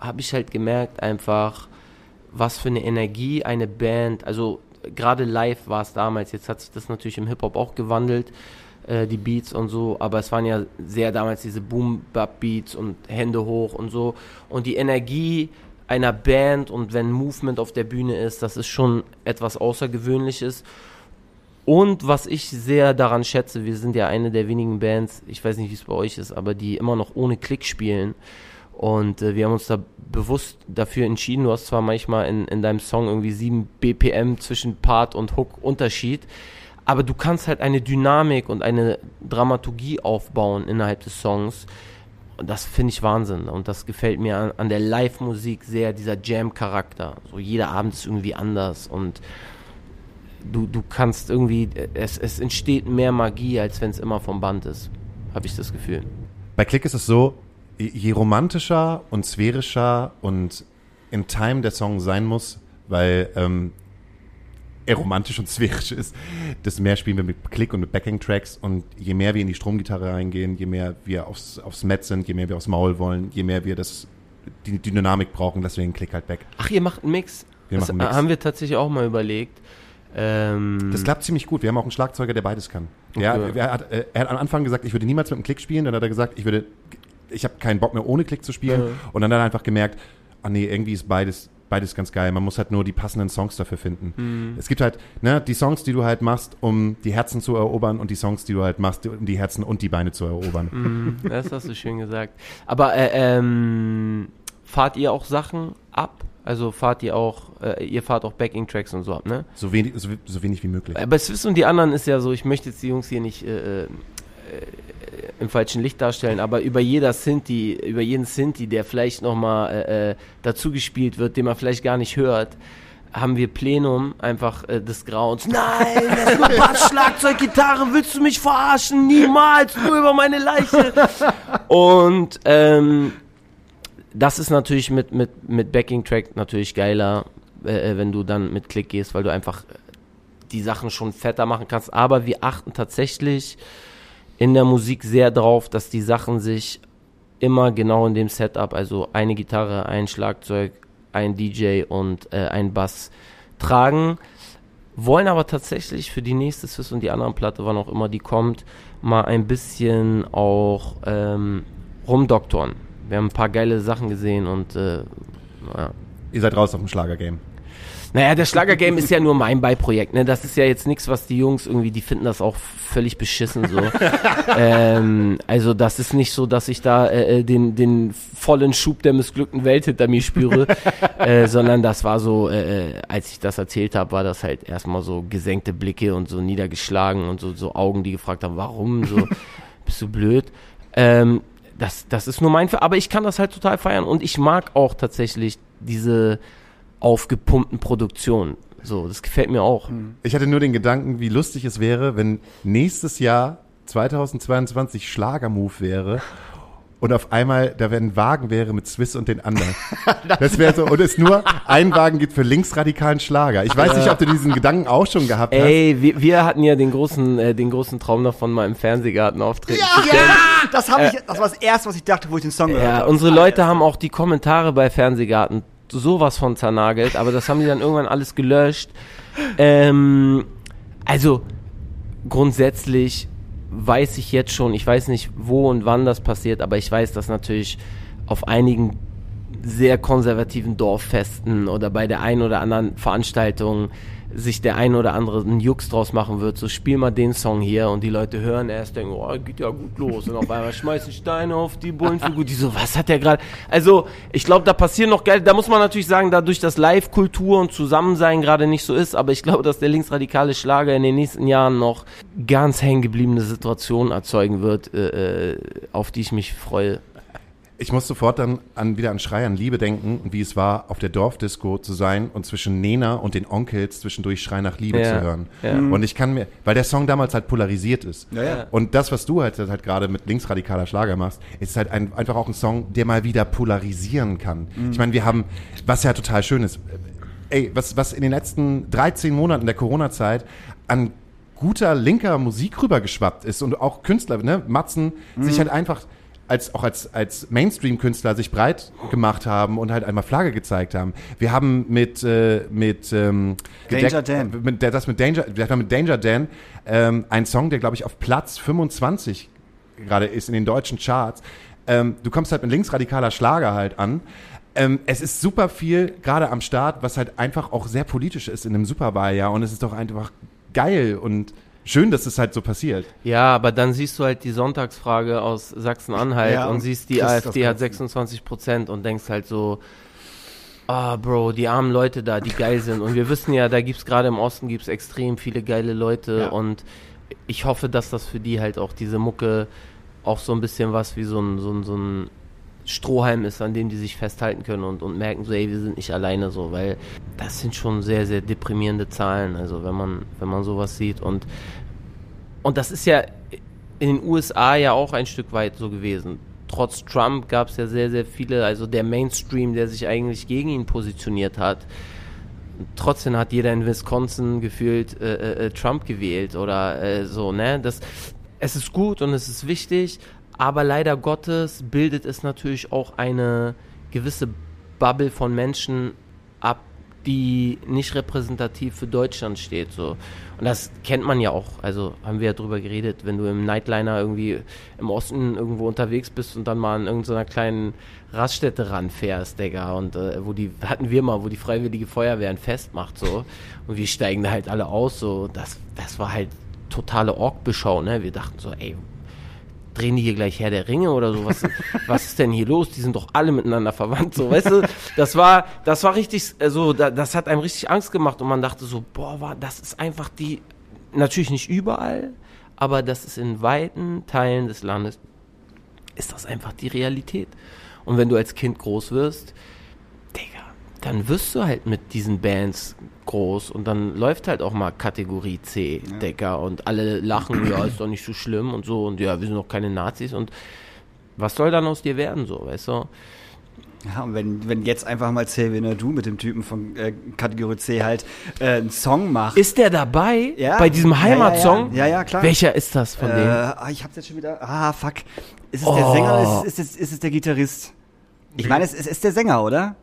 habe ich halt gemerkt einfach, was für eine Energie eine Band, also gerade live war es damals, jetzt hat sich das natürlich im Hip-Hop auch gewandelt, äh, die Beats und so, aber es waren ja sehr damals diese Boom-Bap-Beats und Hände hoch und so und die Energie einer Band und wenn Movement auf der Bühne ist, das ist schon etwas Außergewöhnliches und was ich sehr daran schätze, wir sind ja eine der wenigen Bands, ich weiß nicht, wie es bei euch ist, aber die immer noch ohne Klick spielen. Und äh, wir haben uns da bewusst dafür entschieden. Du hast zwar manchmal in, in deinem Song irgendwie 7 BPM zwischen Part und Hook Unterschied, aber du kannst halt eine Dynamik und eine Dramaturgie aufbauen innerhalb des Songs. Und das finde ich Wahnsinn. Und das gefällt mir an, an der Live-Musik sehr, dieser Jam-Charakter. So jeder Abend ist irgendwie anders und du, du kannst irgendwie, es, es entsteht mehr Magie, als wenn es immer vom Band ist. Habe ich das Gefühl. Bei Klick ist es so, je romantischer und sphärischer und in Time der Song sein muss, weil ähm, er romantisch und sphärisch ist, desto mehr spielen wir mit Klick und mit Backing-Tracks und je mehr wir in die Stromgitarre reingehen, je mehr wir aufs, aufs Met sind, je mehr wir aufs Maul wollen, je mehr wir das, die, Dynamik brauchen, deswegen Klick halt back. Ach, ihr macht einen Mix? Wir das machen Mix. haben wir tatsächlich auch mal überlegt. Ähm, Das klappt ziemlich gut. Wir haben auch einen Schlagzeuger, der beides kann. Ja, Okay. er, hat, äh, er hat am Anfang gesagt, ich würde niemals mit einem Klick spielen. Dann hat er gesagt, ich würde, ich habe keinen Bock mehr ohne Klick zu spielen. Ja. Und dann hat er einfach gemerkt, ah nee, irgendwie ist beides, beides ganz geil. Man muss halt nur die passenden Songs dafür finden. Mhm. Es gibt halt, ne, die Songs, die du halt machst, um die Herzen zu erobern und die Songs, die du halt machst, um die Herzen und die Beine zu erobern. Mhm, das hast du schön gesagt. Aber äh, ähm, fahrt ihr auch Sachen ab? Also fahrt ihr auch, äh, ihr fahrt auch Backing-Tracks und so ab, ne? So wenig, so, so wenig wie möglich. Aber Swiss und die anderen ist ja so, ich möchte jetzt die Jungs hier nicht äh, äh, im falschen Licht darstellen, aber über jeder Sinti, über jeden Sinti, der vielleicht nochmal äh, äh, dazu gespielt wird, den man vielleicht gar nicht hört, haben wir Plenum einfach äh, des Grauens. Nein, das ist nur Bass, Schlagzeug, Gitarre, willst du mich verarschen? Niemals, nur über meine Leiche. Und ähm, das ist natürlich mit, mit, mit Backing-Track natürlich geiler, äh, wenn du dann mit Klick gehst, weil du einfach äh, die Sachen schon fetter machen kannst. Aber wir achten tatsächlich in der Musik sehr drauf, dass die Sachen sich immer genau in dem Setup, also eine Gitarre, ein Schlagzeug, ein DJ und äh, ein Bass tragen. Wollen aber tatsächlich für die nächste Swiss und die anderen Platte, wann auch immer die kommt, mal ein bisschen auch ähm, rumdoktoren. Wir haben ein paar geile Sachen gesehen und äh, ja. Ihr seid raus auf dem Schlagergame. Naja, der Schlagergame ist ja nur mein Beiprojekt, ne? Das ist ja jetzt nichts, was die Jungs irgendwie, die finden das auch völlig beschissen so. ähm, also das ist nicht so, dass ich da äh, äh, den, den vollen Schub der missglückten Welt hinter mir spüre, äh, sondern das war so, äh, äh, als ich das erzählt habe, war das halt erstmal so gesenkte Blicke und so niedergeschlagen und so, so Augen, die gefragt haben, warum so, bist du blöd? Ähm, das, das ist nur mein, Ver aber ich kann das halt total feiern und ich mag auch tatsächlich diese aufgepumpten Produktionen. So, das gefällt mir auch. Ich hatte nur den Gedanken, wie lustig es wäre, wenn nächstes Jahr 2022 Schlagermove wäre und auf einmal da ein Wagen wäre mit Swiss und den anderen. Das wäre so und es nur ein Wagen gibt für linksradikalen Schlager. Ich weiß nicht, ob du diesen Gedanken auch schon gehabt hast. Ey, wir, wir hatten ja den großen, äh, den großen Traum davon, mal im Fernsehgarten auftreten können. Ja, das, hab ich, das war das Erste, was ich dachte, wo ich den Song gehört Ja, habe. unsere Leute haben auch die Kommentare bei Fernsehgarten sowas von zernagelt, aber das haben die dann irgendwann alles gelöscht. Ähm, also grundsätzlich weiß ich jetzt schon, ich weiß nicht, wo und wann das passiert, aber ich weiß, dass natürlich auf einigen sehr konservativen Dorffesten oder bei der einen oder anderen Veranstaltung sich der ein oder andere einen Jux draus machen wird, so spiel mal den Song hier und die Leute hören erst denken, oh, geht ja gut los und auf einmal schmeißen Steine auf die Bullenfigur, die so, was hat der gerade? Also, ich glaube, da passieren noch geil, da muss man natürlich sagen, dadurch, dass Live-Kultur und Zusammensein gerade nicht so ist, aber ich glaube, dass der linksradikale Schlager in den nächsten Jahren noch ganz hängengebliebene Situationen erzeugen wird, äh, äh, auf die ich mich freue. Ich muss sofort dann an, wieder an Schrei an Liebe denken und wie es war, auf der Dorfdisco zu sein und zwischen Nena und den Onkels zwischendurch Schrei nach Liebe Ja, zu hören. ja. Und ich kann mir, weil der Song damals halt polarisiert ist. Ja, ja. Und das, was du halt, halt gerade mit linksradikaler Schlager machst, ist halt ein, einfach auch ein Song, der mal wieder polarisieren kann. Ich meine, wir haben, was ja total schön ist, ey, was, was in den letzten 13 Monaten der Corona-Zeit an guter linker Musik rübergeschwappt ist und auch Künstler, ne, Matzen, sich halt einfach als auch als als Mainstream-Künstler sich breit gemacht haben und halt einmal Flagge gezeigt haben. Wir haben mit äh, mit ähm, Danger Dan. mit das mit Danger, haben mit Danger Dan ähm, einen Song, der glaube ich auf Platz 25 gerade ist in den deutschen Charts. Ähm, du kommst halt mit linksradikaler Schlager halt an. Ähm, es ist super viel gerade am Start, was halt einfach auch sehr politisch ist in einem Superwahljahr und es ist doch einfach geil und schön, dass es halt so passiert. Ja, aber dann siehst du halt die Sonntagsfrage aus Sachsen-Anhalt Ja, und und siehst, die AfD hat Ganze. 26 Prozent und denkst halt so, ah, Bro, die armen Leute da, die geil sind. Und wir wissen ja, da gibt's gerade im Osten gibt's extrem viele geile Leute Ja. und ich hoffe, dass das für die halt auch diese Mucke auch so ein bisschen was wie so ein, so ein, so ein Strohhalm ist, an dem die sich festhalten können und, und merken so, ey, wir sind nicht alleine so, weil das sind schon sehr, sehr deprimierende Zahlen, also wenn man, wenn man sowas sieht und und das ist ja in den USA ja auch ein Stück weit so gewesen. Trotz Trump gab es ja sehr, sehr viele, also der Mainstream, der sich eigentlich gegen ihn positioniert hat. Trotzdem hat jeder in Wisconsin gefühlt äh, äh, Trump gewählt oder äh, so, ne? Das, es ist gut und es ist wichtig, aber leider Gottes bildet es natürlich auch eine gewisse Bubble von Menschen ab, die nicht repräsentativ für Deutschland steht. So. Und das kennt man ja auch. Also haben wir ja drüber geredet, wenn du im Nightliner irgendwie im Osten irgendwo unterwegs bist und dann mal an irgendeiner kleinen Raststätte ranfährst, Digga. Und äh, wo die, hatten wir mal, wo die Freiwillige Feuerwehr ein Fest macht, so. Und wir steigen da halt alle aus, so. Das, das war halt totale Orkbeschau, ne? Wir dachten so, ey, drehen die hier gleich Herr der Ringe oder so? Was, was ist denn hier los? Die sind doch alle miteinander verwandt, so, weißt du? Das war, das war richtig, also, da, das hat einem richtig Angst gemacht und man dachte so, boah, war, das ist einfach die, natürlich nicht überall, aber das ist in weiten Teilen des Landes, ist das einfach die Realität. Und wenn du als Kind groß wirst, dann wirst du halt mit diesen Bands groß und dann läuft halt auch mal Kategorie C, Digga, und alle lachen, ja, ist doch nicht so schlimm und so und ja, wir sind doch keine Nazis und was soll dann aus dir werden, so, weißt du? Ja, und wenn, wenn jetzt einfach mal Xavier Nadu mit dem Typen von äh, Kategorie C halt äh, einen Song macht. Ist der dabei Ja. bei diesem Ja, ja, Heimatsong? ja. Ja, ja, klar. Welcher ist das von äh, denen? ah, ich hab's jetzt schon wieder. Ah, fuck. Ist es der Oh. Sänger oder ist, ist, es, ist es der Gitarrist? Ich meine, es ist, ist der Sänger, oder?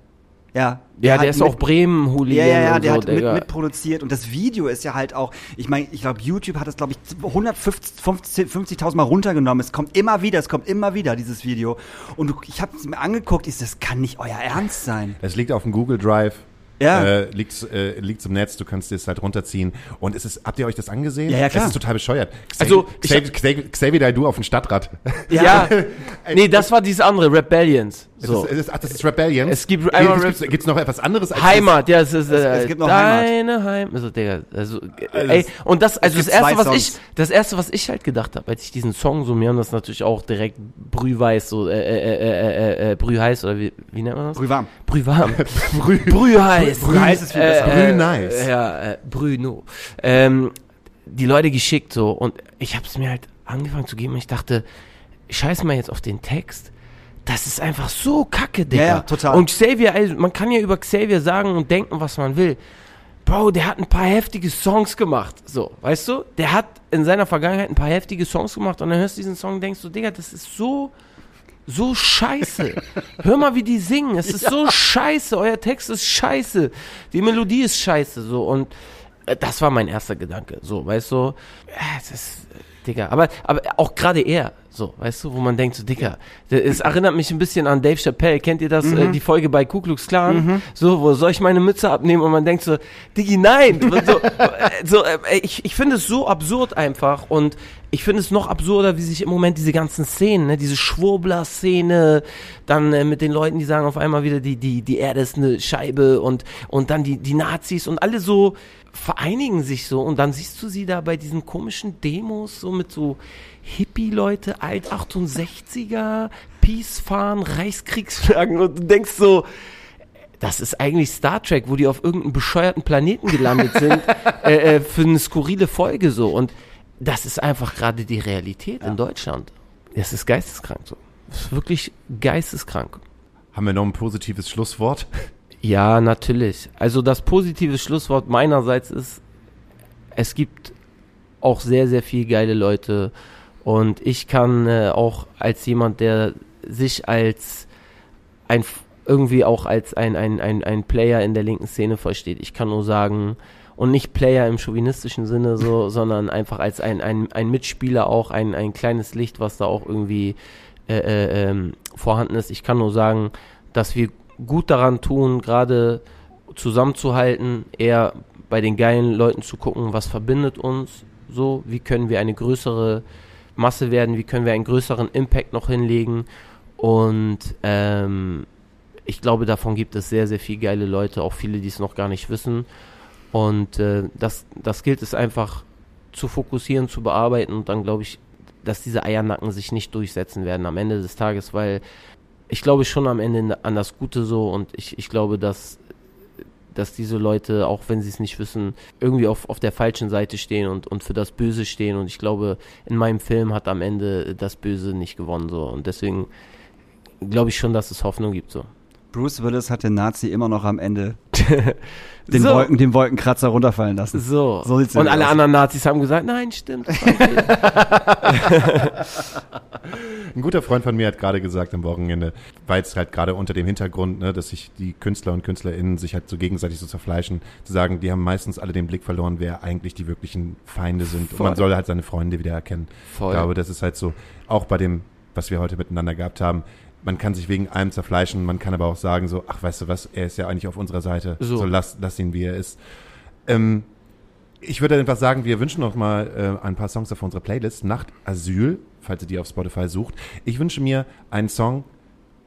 Ja. Ja, hat der ist mit- auch Bremen-Hooligan Ja, ja, ja, und der so, hat mit, Digga. mitproduziert und das Video ist ja halt auch, ich meine, ich glaube, YouTube hat es, glaube ich, 150 50.000 Mal runtergenommen. Es kommt immer wieder, es kommt immer wieder, dieses Video. Und ich habe es mir angeguckt, ich das kann nicht euer Ernst sein. Es liegt auf dem Google Drive. Ja. Äh, liegt, äh, liegt im Netz, du kannst es halt runterziehen. Und es ist, habt ihr euch das angesehen? Ja, ja, klar. Es ist total bescheuert. Also, ich Xavier, Naidoo auf dem Stadtrad. Ja, nee, das war dieses andere, Rebellions. So. Es ist, es ist, ach, das ist Rebellion. Es gibt einmal Gibt's, gibt's, gibt's noch etwas anderes als Heimat, ja, es ist äh, es gibt noch Heimat. deine Heimat. Also, Digga, also, äh, Also ey, es- und das, also das erste, was ich, das erste, was ich halt gedacht habe, als ich diesen Song so, mir haben das natürlich auch direkt brühweiß, so, äh, äh, äh, äh, äh, äh brühheiß, oder wie, wie nennt man das? Brühwarm. Brühwarm. Brü Brühheiß. Brühheiß ist viel besser. Brühnice. Ja, äh, Brüno. Ähm, die Leute geschickt so und ich habe es mir halt angefangen zu geben und ich dachte, scheiß mal jetzt auf den Text. Das ist einfach so kacke, Digga. Ja, ja, total. Und Xavier, also man kann ja über Xavier sagen und denken, was man will. Bro, der hat ein paar heftige Songs gemacht. So, weißt du? Der hat in seiner Vergangenheit ein paar heftige Songs gemacht und dann hörst du diesen Song und denkst du, Digga, das ist so, so scheiße. Hör mal, wie die singen. Es ist so scheiße. Euer Text ist scheiße. Die Melodie ist scheiße. So, und äh, das war mein erster Gedanke. So, weißt du? Äh, Es ist, äh, Digga. Aber, aber auch gerade er. So, weißt du, wo man denkt, so, Digga, es erinnert mich ein bisschen an Dave Chappelle. Kennt ihr das, Mhm. äh, die Folge bei Ku Klux Klan? So, wo soll ich meine Mütze abnehmen? Und man denkt so, Diggi, nein! so, äh, so, äh, ich, ich finde es so absurd einfach und ich finde es noch absurder, wie sich im Moment diese ganzen Szenen, ne, diese Schwurbler-Szene, dann äh, mit den Leuten, die sagen auf einmal wieder, die, die, die Erde ist eine Scheibe und, und dann die, die Nazis und alle so vereinigen sich so und dann siehst du sie da bei diesen komischen Demos so mit so Hippie-Leute, Alt-68er, Peace fahren, Reichskriegsflaggen und du denkst so, das ist eigentlich Star Trek, wo die auf irgendeinem bescheuerten Planeten gelandet sind, äh, äh, für eine skurrile Folge so. Und das ist einfach gerade die Realität in Deutschland. Das ist geisteskrank so. Das ist wirklich geisteskrank. Haben wir noch ein positives Schlusswort? Ja, natürlich. Also das positive Schlusswort meinerseits ist, es gibt auch sehr, sehr viel geile Leute und ich kann äh, auch als jemand, der sich als ein irgendwie auch als ein, ein, ein, ein Player in der linken Szene versteht. Ich kann nur sagen, und nicht Player im chauvinistischen Sinne so, sondern einfach als ein, ein, ein Mitspieler auch, ein, ein kleines Licht, was da auch irgendwie äh, äh, ähm, vorhanden ist. Ich kann nur sagen, dass wir gut daran tun, gerade zusammenzuhalten, eher bei den geilen Leuten zu gucken, was verbindet uns, So, wie können wir eine größere Masse werden, wie können wir einen größeren Impact noch hinlegen. Und ähm, ich glaube, davon gibt es sehr, sehr viele geile Leute, auch viele, die es noch gar nicht wissen. Und äh, das, das gilt es einfach zu fokussieren, zu bearbeiten und dann glaube ich, dass diese Eiernacken sich nicht durchsetzen werden am Ende des Tages, weil ich glaube schon am Ende an das Gute so und ich, ich glaube, dass, dass diese Leute, auch wenn sie es nicht wissen, irgendwie auf, auf der falschen Seite stehen und, und für das Böse stehen und ich glaube, in meinem Film hat am Ende das Böse nicht gewonnen so und deswegen glaube ich schon, dass es Hoffnung gibt so. Bruce Willis hat den Nazi immer noch am Ende den, So. Wolken, den Wolkenkratzer runterfallen lassen. So. So sieht's und alle aus. anderen Nazis haben gesagt, nein, stimmt. Ein guter Freund von mir hat gerade gesagt am Wochenende, weil es halt gerade unter dem Hintergrund, ne, dass sich die Künstler und KünstlerInnen sich halt so gegenseitig so zerfleischen, zu sagen, die haben meistens alle den Blick verloren, wer eigentlich die wirklichen Feinde sind. Und Voll. man soll halt seine Freunde wieder erkennen. Voll. Ich glaube, das ist halt so, auch bei dem, was wir heute miteinander gehabt haben, man kann sich wegen allem zerfleischen, man kann aber auch sagen so, ach, weißt du was, er ist ja eigentlich auf unserer Seite, So. so, lass, lass ihn, wie er ist. Ähm, ich würde einfach sagen, wir wünschen noch mal äh, ein paar Songs auf unsere Playlist. Nacht Asyl, falls ihr die auf Spotify sucht. Ich wünsche mir einen Song,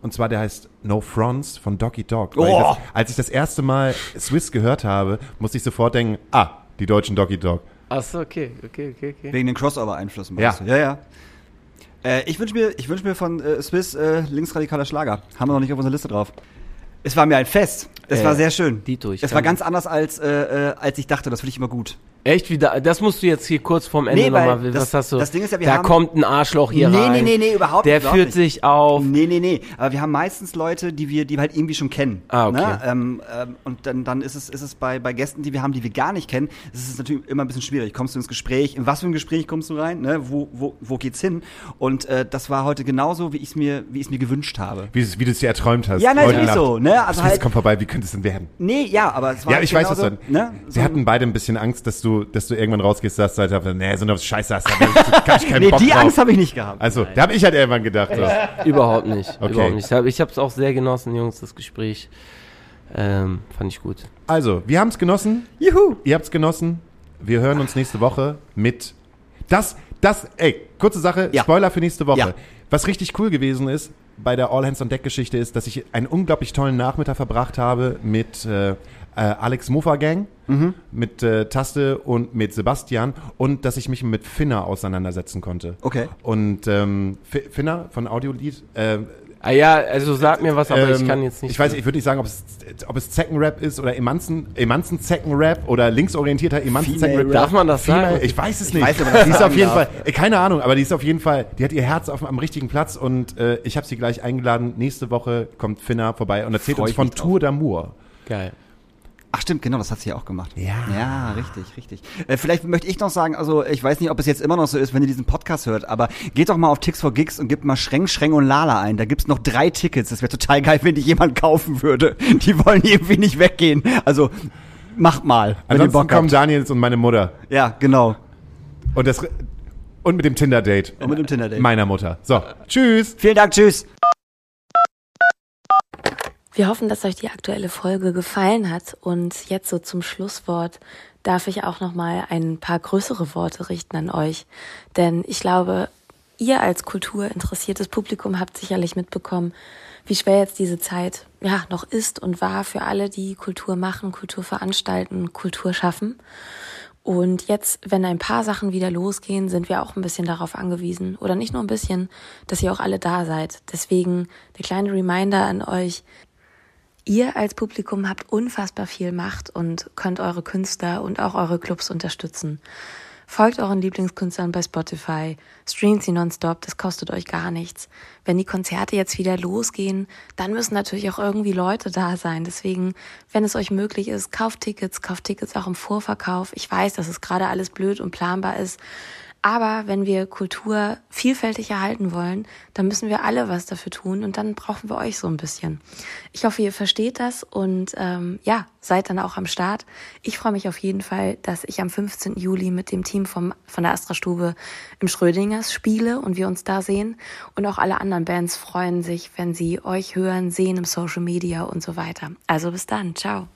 und zwar der heißt No Fronts von Doggy Dog. Ich Oh! das, als ich das erste Mal Swiss gehört habe, musste ich sofort denken, ah, die deutschen Doggy Dog. Achso, okay, okay, okay, okay. Wegen den Crossover-Einflüssen. Ja. meinst du? ja, ja. Äh, ich wünsche mir, ich wünsch mir von äh, Swiss äh, linksradikaler Schlager. Haben wir noch nicht auf unserer Liste drauf. Es war mir ein Fest. Es Äh, war sehr schön. Dito, ich es war ganz anders als, äh, äh, als ich dachte. Das finde ich immer gut. Echt wieder? Das musst du jetzt hier kurz vorm Ende Nee, nochmal. das- Was hast du? das Ding ist ja, wir da haben- kommt ein Arschloch hier Nee, rein. nee, nee, nee, überhaupt Der nicht, überhaupt führt sich auf. Nee, nee, nee. Aber wir haben meistens Leute, die wir, die wir halt irgendwie schon kennen. Ah, okay. Ne? Ähm, ähm, und dann, dann ist es, ist es bei, bei Gästen, die wir haben, die wir gar nicht kennen, ist es natürlich immer ein bisschen schwierig. Kommst du ins Gespräch? In was für ein Gespräch kommst du rein? Ne? Wo, wo, wo geht's hin? Und äh, das war heute genauso, wie ich es mir, wie ich es mir gewünscht habe. Wie, du- wie du es dir erträumt hast. Ja, natürlich so, ne? Also halt- komm vorbei, wie könnte es denn werden? Nee, ja, aber es war Ja, halt ich weiß, was du ne? Sie hatten beide ein bisschen Angst, dass du, dass du irgendwann rausgehst, sagst, Alter, nee, so eine Scheiße hast du, da hab ich keinen Nee, Bock die drauf. Angst habe ich nicht gehabt. Also, da habe ich halt irgendwann gedacht. So. Überhaupt nicht. Okay. Überhaupt nicht. Ich habe es auch sehr genossen, Jungs, das Gespräch. Ähm, fand ich gut. Also, wir haben es genossen. Juhu! Ihr habt es genossen. Wir hören uns nächste Woche mit das, das, ey, kurze Sache, Ja. Spoiler für nächste Woche. Ja. Was richtig cool gewesen ist bei der All Hands on Deck Geschichte ist, dass ich einen unglaublich tollen Nachmittag verbracht habe mit äh, äh, Alex Mofa Gang, Mhm. mit äh, Taste und mit Sebastian und dass ich mich mit Finna auseinandersetzen konnte. Okay. Und ähm, Fi- Finna von Audiolied, äh, Ah ja, also sag mir was, aber ich ähm, kann jetzt nicht. Ich weiß, ich würde nicht sagen, ob es, ob es Zeckenrap ist oder Emanzen, Emanzen Zeckenrap oder linksorientierter Emanzen Zeckenrap. Rap. Darf man das Female, sagen? Ich weiß es nicht. weiß nicht, ob man das die ist auf jeden darf. Fall, äh, keine Ahnung, aber die ist auf jeden Fall, die hat ihr Herz auf, am richtigen Platz und äh, ich habe sie gleich eingeladen. Nächste Woche kommt Finna vorbei und erzählt Freu uns ich von. Tour d'Amour. Geil. Ach stimmt, genau, das hat sie ja auch gemacht. Ja. Ja, richtig, richtig. Äh, vielleicht möchte ich noch sagen, also ich weiß nicht, ob es jetzt immer noch so ist, wenn ihr diesen Podcast hört, aber geht doch mal auf Tix for Gigs und gebt mal Schreng, Schreng und Lala ein. Da gibt's noch drei Tickets. Das wäre total geil, wenn die jemand kaufen würde. Die wollen irgendwie nicht weggehen. Also macht mal, Ansonsten kommen. Daniels und meine Mutter. Ja, genau. Und, das, und mit dem Tinder-Date. Und mit dem Tinder-Date. Meiner Mutter. So, tschüss. Vielen Dank, tschüss. Wir hoffen, dass euch die aktuelle Folge gefallen hat und jetzt so zum Schlusswort darf ich auch noch mal ein paar größere Worte richten an euch, denn ich glaube, ihr als kulturinteressiertes Publikum habt sicherlich mitbekommen, wie schwer jetzt diese Zeit ja noch ist und war für alle, die Kultur machen, Kultur veranstalten, Kultur schaffen. Und jetzt, wenn ein paar Sachen wieder losgehen, sind wir auch ein bisschen darauf angewiesen, oder nicht nur ein bisschen, dass ihr auch alle da seid. Deswegen der kleine Reminder an euch, Ihr als Publikum habt unfassbar viel Macht und könnt eure Künstler und auch eure Clubs unterstützen. Folgt euren Lieblingskünstlern bei Spotify, streamt sie nonstop, das kostet euch gar nichts. Wenn die Konzerte jetzt wieder losgehen, dann müssen natürlich auch irgendwie Leute da sein. Deswegen, wenn es euch möglich ist, kauft Tickets, kauft Tickets auch im Vorverkauf. Ich weiß, dass es gerade alles blöd und planbar ist. Aber wenn wir Kultur vielfältig erhalten wollen, dann müssen wir alle was dafür tun und dann brauchen wir euch so ein bisschen. Ich hoffe, ihr versteht das und ähm, ja, seid dann auch am Start. Ich freue mich auf jeden Fall, dass ich am 15. Juli mit dem Team vom, von der Astra-Stube im Schrödingers spiele und wir uns da sehen. Und auch alle anderen Bands freuen sich, wenn sie euch hören, sehen im Social Media und so weiter. Also bis dann, ciao.